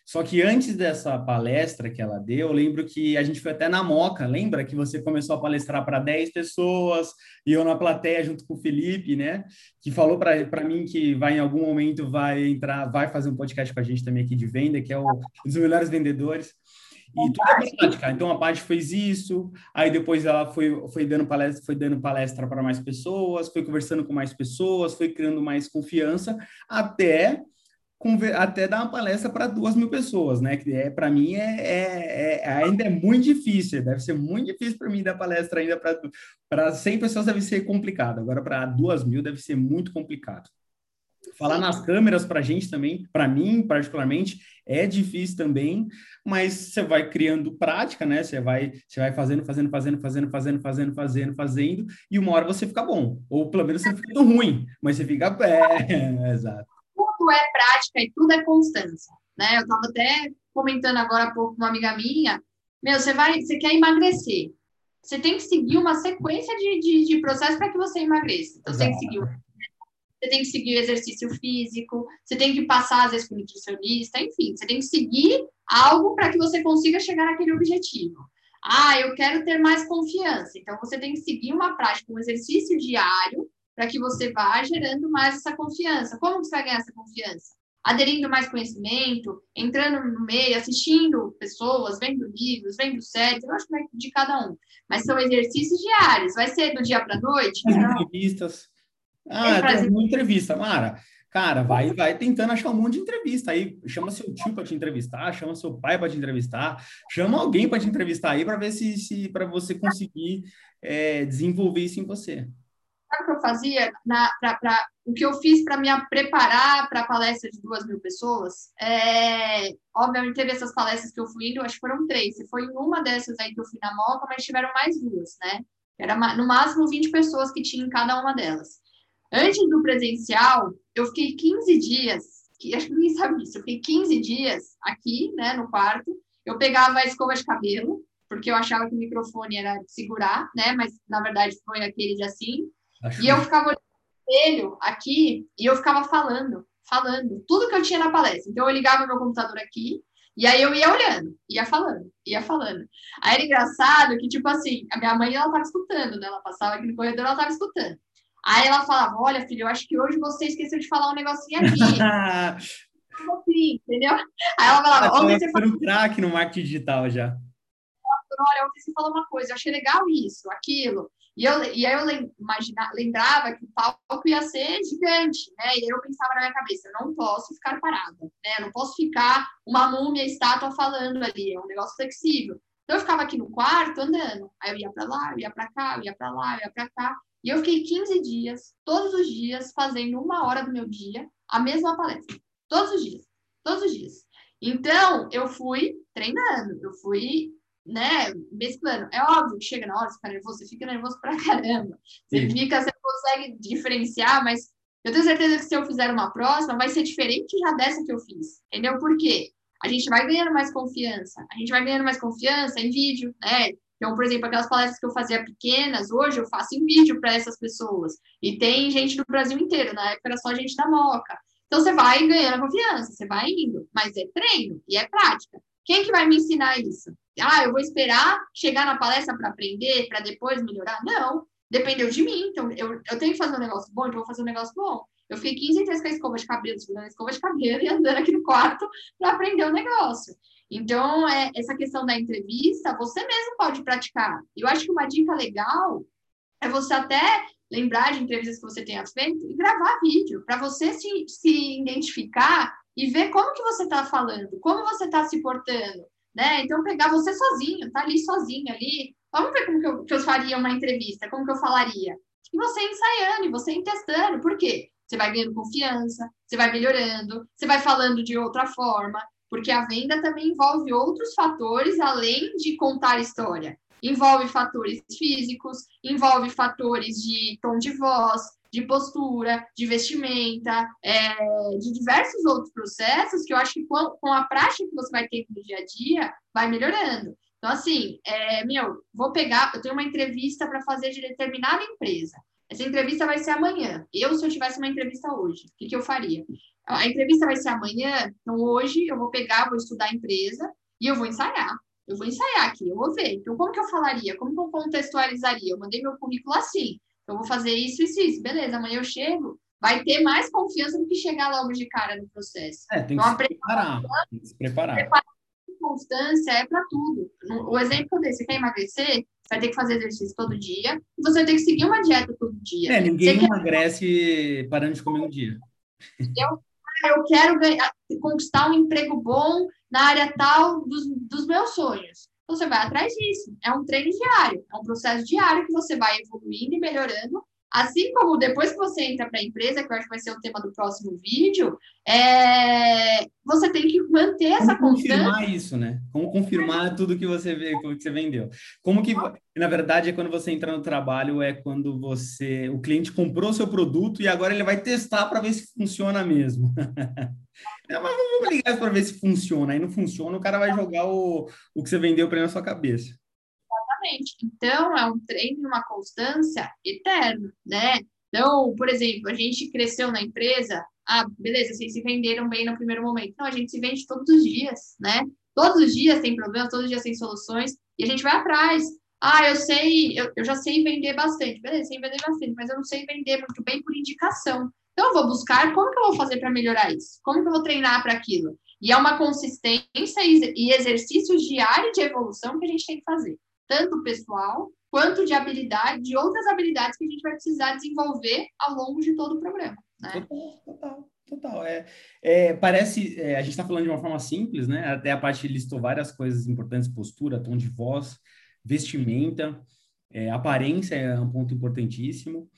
Só que antes dessa palestra que ela deu, eu lembro que a gente foi até na Moca, lembra que você começou a palestrar para 10 pessoas e eu na plateia junto com o Felipe, né? Que falou para mim que vai em algum momento vai entrar, vai fazer um podcast com a gente também aqui de venda, que é um dos melhores vendedores. E tudo é prática. Então a Paty fez isso, aí depois ela foi, foi dando palestra, foi dando palestra para mais pessoas, foi conversando com mais pessoas, foi criando mais confiança, até até dar uma palestra para duas mil pessoas, né? Que é, para mim é, é, é, ainda é muito difícil, deve ser muito difícil para mim dar palestra ainda para 100 pessoas deve ser complicado, agora para duas mil deve ser muito complicado. Falar nas câmeras para a gente também, para mim particularmente, é difícil também, mas você vai criando prática, né? Você vai, você vai fazendo, fazendo, fazendo, fazendo, fazendo, fazendo, fazendo, fazendo, e uma hora você fica bom, ou pelo menos você fica ruim, mas você fica. É, exato tudo é prática e tudo é constância, né? Eu estava até comentando agora há pouco com uma amiga minha, meu, você vai, você quer emagrecer, você tem que seguir uma sequência de, de, de processos para que você emagreça. Então, você tem que seguir você tem que seguir o exercício físico, você tem que passar, às vezes, com nutricionista, enfim, você tem que seguir algo para que você consiga chegar naquele objetivo. Ah, eu quero ter mais confiança. Então, você tem que seguir uma prática, um exercício diário para que você vá gerando mais essa confiança. Como você vai ganhar essa confiança? Aderindo mais conhecimento, entrando no meio, assistindo pessoas, vendo livros, vendo séries, eu acho que é de cada um. Mas são exercícios diários. Vai ser do dia para a noite? As entrevistas. Ah, tem uma entrevista, Mara. Cara, vai, vai tentando achar um monte de entrevista aí. Chama seu tio para te entrevistar, chama seu pai para te entrevistar, chama alguém para te entrevistar aí para ver se, se para você conseguir é, desenvolver isso em você. Sabe o que eu fazia? Na, pra, pra, o que eu fiz para me preparar para a palestra de duas mil pessoas? É, obviamente, teve essas palestras que eu fui indo, acho que foram três. Se foi em uma dessas aí que eu fui na Moca, mas tiveram mais duas, né? Era no máximo 20 pessoas que tinham em cada uma delas. Antes do presencial, eu fiquei 15 dias, que acho que ninguém sabe disso, eu fiquei 15 dias aqui, né, no quarto. Eu pegava a escova de cabelo, porque eu achava que o microfone era segurar, né? Mas na verdade foi aquele de assim. Acho e eu ficava olhando o espelho aqui e eu ficava falando, falando, tudo que eu tinha na palestra. Então eu ligava meu computador aqui e aí eu ia olhando, ia falando, ia falando. Aí era engraçado que, tipo assim, a minha mãe, ela tava escutando, né? Ela passava aqui no corredor, ela tava escutando. Aí ela falava, olha, filho, eu acho que hoje você esqueceu de falar um negocinho aqui. assim, entendeu? Aí ela falava, ontem você falou... um craque no marketing digital já. Olha, ontem você falou uma coisa, eu achei legal isso, aquilo. E, eu, e aí eu imagina, lembrava que o palco ia ser gigante, né? E eu pensava na minha cabeça, eu não posso ficar parada, né? Eu não posso ficar uma múmia, estátua falando ali, é um negócio flexível. Então eu ficava aqui no quarto andando, aí eu ia para lá, eu ia para cá, eu ia para lá, eu ia para cá. E eu fiquei 15 dias, todos os dias, fazendo uma hora do meu dia, a mesma palestra. Todos os dias, todos os dias. Então, eu fui treinando, eu fui né, mesclando. É óbvio que chega na hora, você fica nervoso, você fica nervoso pra caramba. Você Sim. fica, você consegue diferenciar, mas eu tenho certeza que se eu fizer uma próxima, vai ser diferente já dessa que eu fiz. Entendeu? Por quê? A gente vai ganhando mais confiança. A gente vai ganhando mais confiança em vídeo, né? Então, por exemplo, aquelas palestras que eu fazia pequenas, hoje eu faço em vídeo para essas pessoas. E tem gente do Brasil inteiro, na época era só gente da Moca. Então, você vai ganhando confiança, você vai indo. Mas é treino e é prática. Quem que vai me ensinar isso? Ah, eu vou esperar chegar na palestra para aprender, para depois melhorar? Não, dependeu de mim. Então, eu, eu tenho que fazer um negócio bom, então eu vou fazer um negócio bom. Eu fiquei 15 dias com a escova de cabelo, segurando a escova de cabelo e andando aqui no quarto para aprender o negócio. Então, é, essa questão da entrevista, você mesmo pode praticar. Eu acho que uma dica legal é você até lembrar de entrevistas que você tenha feito e gravar vídeo, para você se, se identificar e ver como que você está falando, como você está se portando né? Então, pegar você sozinho, tá ali sozinho ali. Vamos ver como que eu, que eu faria uma entrevista, como que eu falaria. E você ensaiando, e você testando. Por quê? Você vai ganhando confiança, você vai melhorando, você vai falando de outra forma, porque a venda também envolve outros fatores além de contar história. Envolve fatores físicos, envolve fatores de tom de voz, de postura, de vestimenta, é, de diversos outros processos que eu acho que com, com, a prática que você vai ter no dia a dia, vai melhorando. Então, assim, é, meu, vou pegar, eu tenho uma entrevista para fazer de determinada empresa. Essa entrevista vai ser amanhã. Eu, se eu tivesse uma entrevista hoje, o que, que eu faria? A entrevista vai ser amanhã, então hoje eu vou pegar, vou estudar a empresa e eu vou ensaiar. Eu vou ensaiar aqui, eu vou ver. Então, como que eu falaria? Como que eu contextualizaria? Eu mandei meu currículo assim eu vou fazer isso, isso, isso. Beleza, amanhã eu chego, vai ter mais confiança do que chegar logo de cara no processo. É, tem que, então, se, preparar, tem que se preparar. Preparar constância é para tudo. O exemplo desse, você quer emagrecer, você vai ter que fazer exercício todo dia, e você vai ter que seguir uma dieta todo dia. É, ninguém você emagrece quer... parando de comer um dia. Eu, eu quero ganhar, conquistar um emprego bom na área tal dos, dos meus sonhos. Você vai atrás disso. É um treino diário, é um processo diário que você vai evoluindo e melhorando Assim como depois que você entra para a empresa, que eu acho que vai ser o tema do próximo vídeo, é... você tem que manter essa Como confirmar isso, né? Como confirmar tudo que você vê, que você vendeu. Como que, na verdade, é quando você entra no trabalho, é quando você, o cliente comprou seu produto e agora ele vai testar para ver se funciona mesmo. É, mas vamos ligar para ver se funciona. Aí não funciona, o cara vai jogar o, o que você vendeu para ele na sua cabeça. Exatamente. Então, é um treino e uma constância eterna, né? Então, por exemplo, a gente cresceu na empresa, ah, beleza, vocês se venderam bem no primeiro momento. Não, a gente se vende todos os dias, né? Todos os dias tem problemas, todos os dias tem soluções, e a gente vai atrás. Ah, eu sei, eu, eu já sei vender bastante. Beleza, sei vender bastante, mas eu não sei vender muito bem por indicação. Então, eu vou buscar como que eu vou fazer para melhorar isso? Como que eu vou treinar para aquilo? E é uma consistência e exercícios diários de evolução que a gente tem que fazer tanto pessoal quanto de habilidade, de outras habilidades que a gente vai precisar desenvolver ao longo de todo o programa. Né? Total, total, total. É, é parece, é, a gente está falando de uma forma simples, né? Até a parte listou várias coisas importantes: postura, tom de voz, vestimenta, é, aparência é um ponto importantíssimo.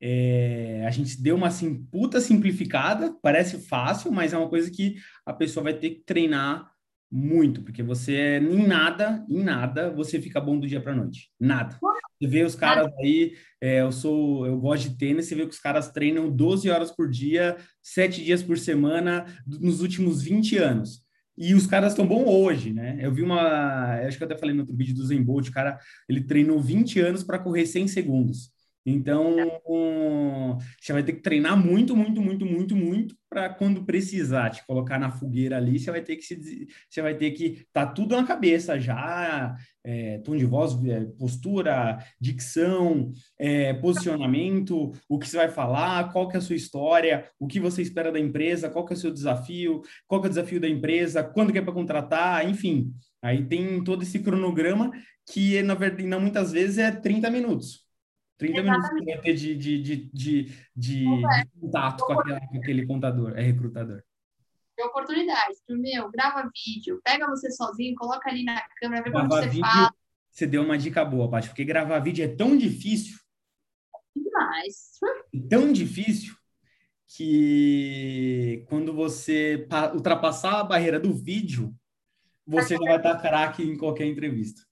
É, a gente deu uma assim, puta simplificada, parece fácil, mas é uma coisa que a pessoa vai ter que treinar muito, porque você em nada, em nada, você fica bom do dia para noite. Nada. Você vê os caras aí, é, eu sou, eu gosto de tênis, você vê que os caras treinam 12 horas por dia, 7 dias por semana, nos últimos 20 anos. E os caras estão bom hoje, né? Eu vi uma, acho que eu até falei no outro vídeo do Zen Bolt, o cara, ele treinou 20 anos para correr 100 segundos. Então, você vai ter que treinar muito, muito, muito, muito, muito para quando precisar te colocar na fogueira ali, você vai ter que se, você vai ter que tá tudo na cabeça já, é, tom de voz, é, postura, dicção, é, posicionamento, o que você vai falar, qual que é a sua história, o que você espera da empresa, qual que é o seu desafio, qual que é o desafio da empresa, quando que é para contratar, enfim. Aí tem todo esse cronograma que, na verdade, não, muitas vezes é 30 minutos. 30 Exatamente. minutos que ter de, de, de, de, de, é. contato com, aquela, com, aquele contador, é recrutador. De oportunidade. Meu, grava vídeo, pega você sozinho, coloca ali na câmera, vê como você vídeo, fala. Você deu uma dica boa, Paty, porque gravar vídeo é tão difícil. Demais. Tão difícil que quando você ultrapassar a barreira do vídeo, você já vai estar craque em qualquer entrevista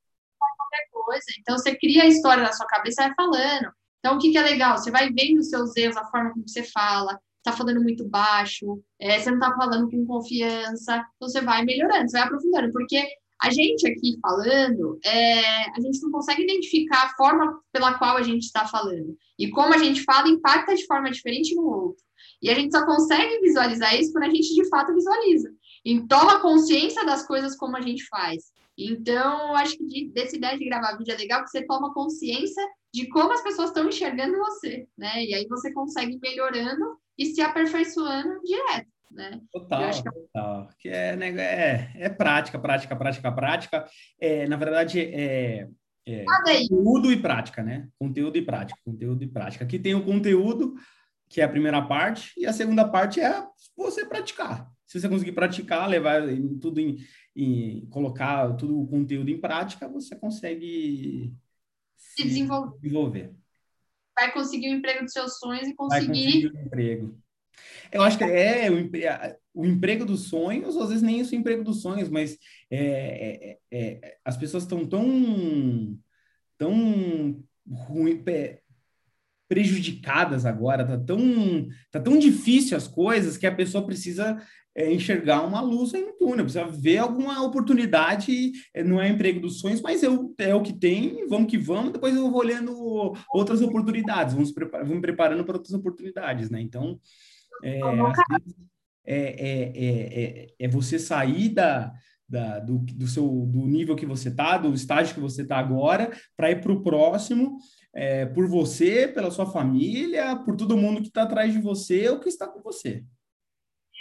coisa. Então, você cria a história na sua cabeça e vai falando. Então, o que, que é legal? Você vai vendo os seus erros, a forma como você fala, está falando muito baixo, é, você não está falando com confiança, então você vai melhorando, você vai aprofundando, porque a gente aqui falando, é, a gente não consegue identificar a forma pela qual a gente está falando. E como a gente fala impacta de forma diferente no outro. E a gente só consegue visualizar isso quando a gente de fato visualiza. E toma consciência das coisas como a gente faz. Então, acho que de, dessa ideia de gravar vídeo é legal que você toma consciência de como as pessoas estão enxergando você, né? E aí você consegue ir melhorando e se aperfeiçoando direto, né? Total, que... total. Que é, né, é, é prática, prática, prática, prática. É, na verdade, é, é conteúdo e prática, né? Conteúdo e prática, conteúdo e prática. Aqui tem o conteúdo, que é a primeira parte, e a segunda parte é você praticar. Se você conseguir praticar, levar tudo em, e colocar todo o conteúdo em prática, você consegue se, desenvolver. desenvolver. Vai conseguir o emprego dos seus sonhos e conseguir. Vai conseguir o emprego. Eu acho que é o, o emprego dos sonhos, às vezes nem esse emprego dos sonhos, mas é, é, é, as pessoas estão tão, tão ruim, prejudicadas agora, tá tão, tá tão difícil as coisas que a pessoa precisa é, enxergar uma luz aí no túnel, precisa ver alguma oportunidade, é, não é emprego dos sonhos, mas eu, é o que tem, vamos que vamos, depois eu vou olhando outras oportunidades, vamos, prepar, vamos preparando para outras oportunidades, né? Então, é, é, é, você sair da, da, do, do, seu, do nível que você está, do estágio que você está agora, para ir para o próximo, é, por você, pela sua família, por todo mundo que está atrás de você ou que está com você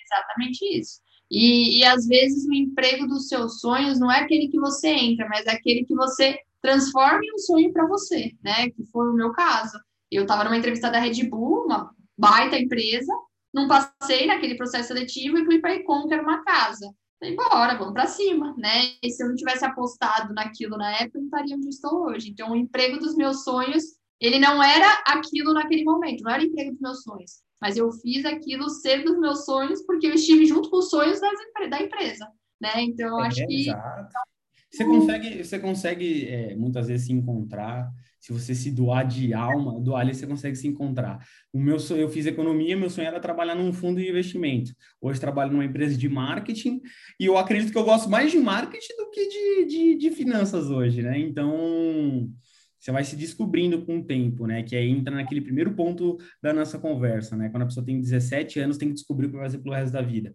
exatamente isso. E, e às vezes o emprego dos seus sonhos não é aquele que você entra, mas é aquele que você transforma em um sonho para você, né? Que foi o meu caso. Eu estava numa entrevista da Red Bull, uma baita empresa, não passei naquele processo seletivo e fui para a Econ, que era uma casa. Falei, bora, vamos para cima, né? E se eu não tivesse apostado naquilo na época, eu não estaria onde estou hoje. Então, o emprego dos meus sonhos, ele não era aquilo naquele momento, não era o emprego dos meus sonhos. Mas eu fiz aquilo ser dos meus sonhos porque eu estive junto com os sonhos das, da empresa, né? Então, eu acho é, que... Exato. Você consegue, você consegue é, muitas vezes se encontrar se você se doar de alma, doar ali, você consegue se encontrar. O meu sonho, eu fiz economia, meu sonho era trabalhar num fundo de investimento. Hoje trabalho numa empresa de marketing e eu acredito que eu gosto mais de marketing do que de, de, de finanças hoje, né? Então, você vai se descobrindo com o tempo, né? Que aí entra naquele primeiro ponto da nossa conversa, né? Quando a pessoa tem 17 anos, tem que descobrir o que vai fazer pelo resto da vida.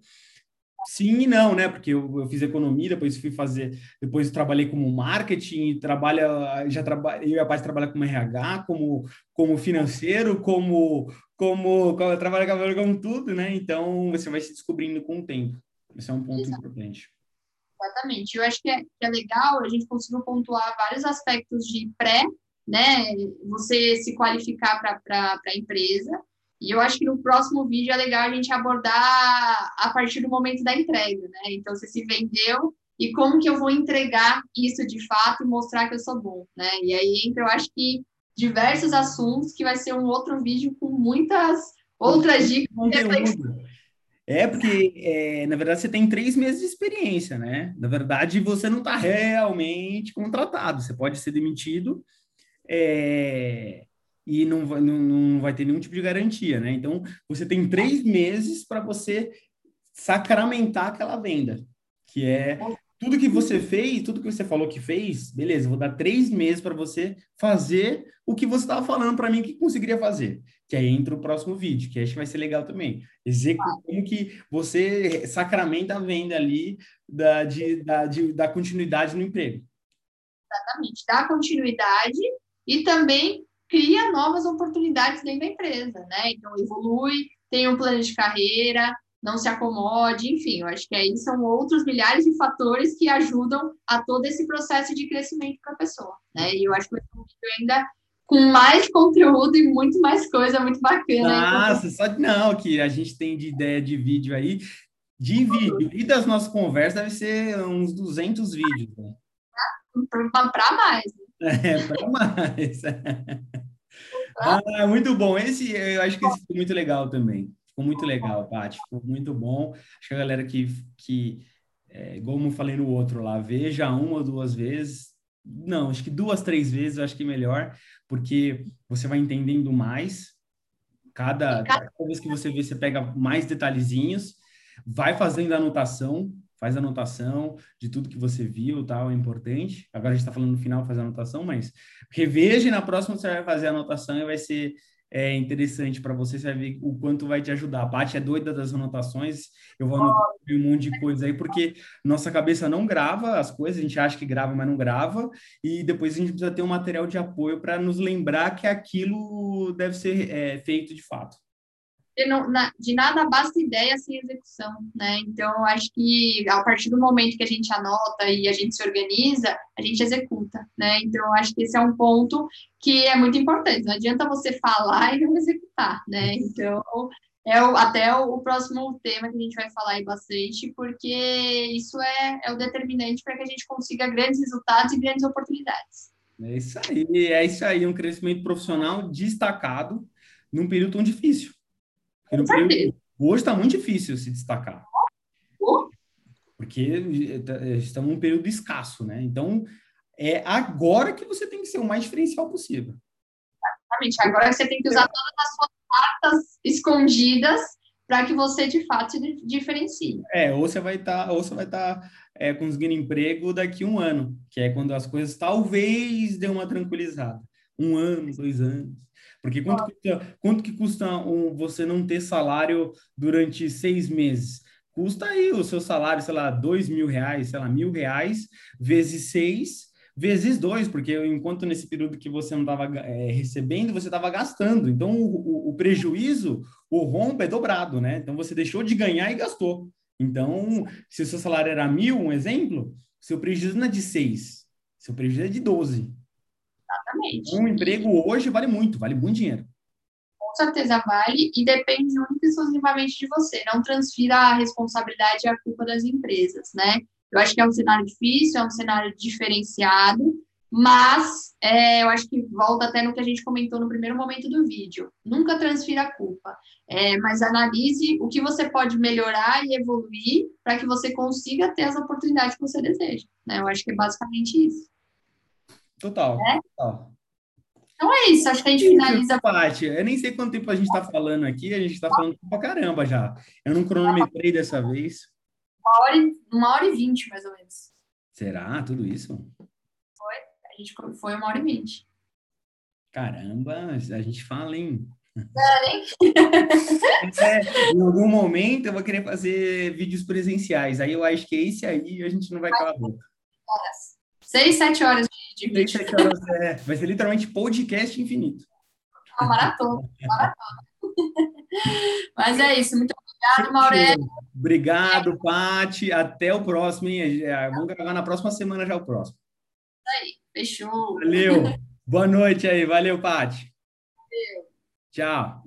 Sim e não, né? Porque eu, eu, fiz economia, depois fui fazer, depois trabalhei como marketing, trabalha, já trabalhei, eu e a parte trabalha como RH, como, como financeiro, como, como, como trabalha com tudo, né? Então você vai se descobrindo com o tempo. Esse é um ponto Exato. importante. Exatamente. Eu acho que é, que é legal, a gente conseguiu pontuar vários aspectos de pré, né? Você se qualificar para a empresa e eu acho que no próximo vídeo é legal a gente abordar a partir do momento da entrega, né? Então, você se vendeu e como que eu vou entregar isso de fato e mostrar que eu sou bom, né? E aí entra, eu acho que diversos assuntos que vai ser um outro vídeo com muitas outras dicas. É, porque, é, na verdade, você tem três meses de experiência, né? Na verdade, você não está realmente contratado. Você pode ser demitido é, e não vai, não, não vai ter nenhum tipo de garantia, né? Então, você tem três meses para você sacramentar aquela venda, que é tudo que você fez, tudo que você falou que fez, beleza, vou dar três meses para você fazer o que você estava falando para mim que conseguiria fazer. Que aí entra o próximo vídeo, que acho que vai ser legal também. Executar como que você sacramenta a venda ali da, de, da, de, da continuidade no emprego. Exatamente, dá continuidade e também cria novas oportunidades dentro da empresa, né? Então, evolui, tem um plano de carreira, não se acomode, enfim, eu acho que aí são outros milhares de fatores que ajudam a todo esse processo de crescimento para a pessoa, né? E eu acho que o vídeo ainda com mais conteúdo e muito mais coisa muito bacana. Nossa, só não, que a gente tem de ideia de vídeo aí, de vídeo e das nossas conversas deve ser uns 200 vídeos, né? Para mais. É, para mais. Ah, muito bom. Esse, eu acho que esse ficou muito legal também. Ficou muito legal, Paty. Ficou muito bom. Acho que a galera que, que é, como eu falei no outro lá, veja uma ou duas vezes. Não, acho que duas, três vezes eu acho que é melhor, porque você vai entendendo mais. Cada, cada vez que você vê, você pega mais detalhezinhos, vai fazendo anotação, faz anotação de tudo que você viu, tal, é importante. Agora a gente está falando no final, faz anotação, mas reveja e na próxima você vai fazer a anotação e vai ser é, interessante para você, você vai ver o quanto vai te ajudar. A Paty é doida das anotações, eu vou anotar um monte de coisa aí, porque nossa cabeça não grava as coisas, a gente acha que grava, mas não grava, e depois a gente precisa ter um material de apoio para nos lembrar que aquilo deve ser é, feito de fato de nada basta ideia sem execução, né? Então, acho que a partir do momento que a gente anota e a gente se organiza, a gente executa, né? Então, acho que esse é um ponto que é muito importante. Não adianta você falar e não executar, né? Então, é o, até o, o, próximo tema que a gente vai falar aí bastante, porque isso é, é o determinante para que a gente consiga grandes resultados e grandes oportunidades. É isso aí, é isso aí, um crescimento profissional destacado num período tão difícil. Período, hoje está muito difícil se destacar. Porque estamos num período escasso, né? Então, é agora que você tem que ser o mais diferencial possível. Exatamente. Agora você tem que usar todas as suas cartas escondidas para que você de fato se diferencie. É, ou você vai estar, tá, ou você vai estar tá, é, conseguindo emprego daqui a um ano, que é quando as coisas talvez dê uma tranquilizada. Um ano, dois anos. Porque quanto, custa, quanto que custa um, você não ter salário durante seis meses? Custa aí o seu salário, sei lá, dois mil reais, sei lá, mil reais, vezes seis, vezes dois, porque enquanto nesse período que você não estava é, recebendo, você estava gastando. Então, o, o, o, prejuízo, o rombo é dobrado, né? Então, você deixou de ganhar e gastou. Então, se o seu salário era mil, um exemplo, seu prejuízo não é de seis, seu prejuízo é de doze. Exatamente. Um emprego hoje vale muito, vale muito dinheiro. Com certeza vale e depende única e exclusivamente de você. Não transfira a responsabilidade e a culpa das empresas, né? Eu acho que é um cenário difícil, é um cenário diferenciado, mas é, eu acho que volta até no que a gente comentou no primeiro momento do vídeo. Nunca transfira a culpa, é, mas analise o que você pode melhorar e evoluir para que você consiga ter as oportunidades que você deseja. Né? Eu acho que é basicamente isso. Total. É? total. Então é isso, acho que a gente finaliza. Paty, eu nem sei quanto tempo a gente está falando aqui, a gente está falando pra caramba já. Eu não cronometrei dessa vez. Uma hora, e, uma hora e vinte, mais ou menos. Será? Tudo isso? A gente foi uma hora e vinte. Caramba, a gente fala, hein? É, é, em algum momento eu vou querer fazer vídeos presenciais. Aí eu acho que esse aí a gente não vai calar a boca. Seis, sete horas de, de Seis, vídeo. sete horas, é. Vai ser literalmente podcast infinito. Uma maratona, maratona. Mas é isso. Muito obrigado, Maurélio. Obrigado, Pati. Até o próximo, hein? É, vamos gravar na próxima semana já o próximo. Isso aí. Fechou. Valeu. Boa noite aí. Valeu, Paty. Valeu. Tchau.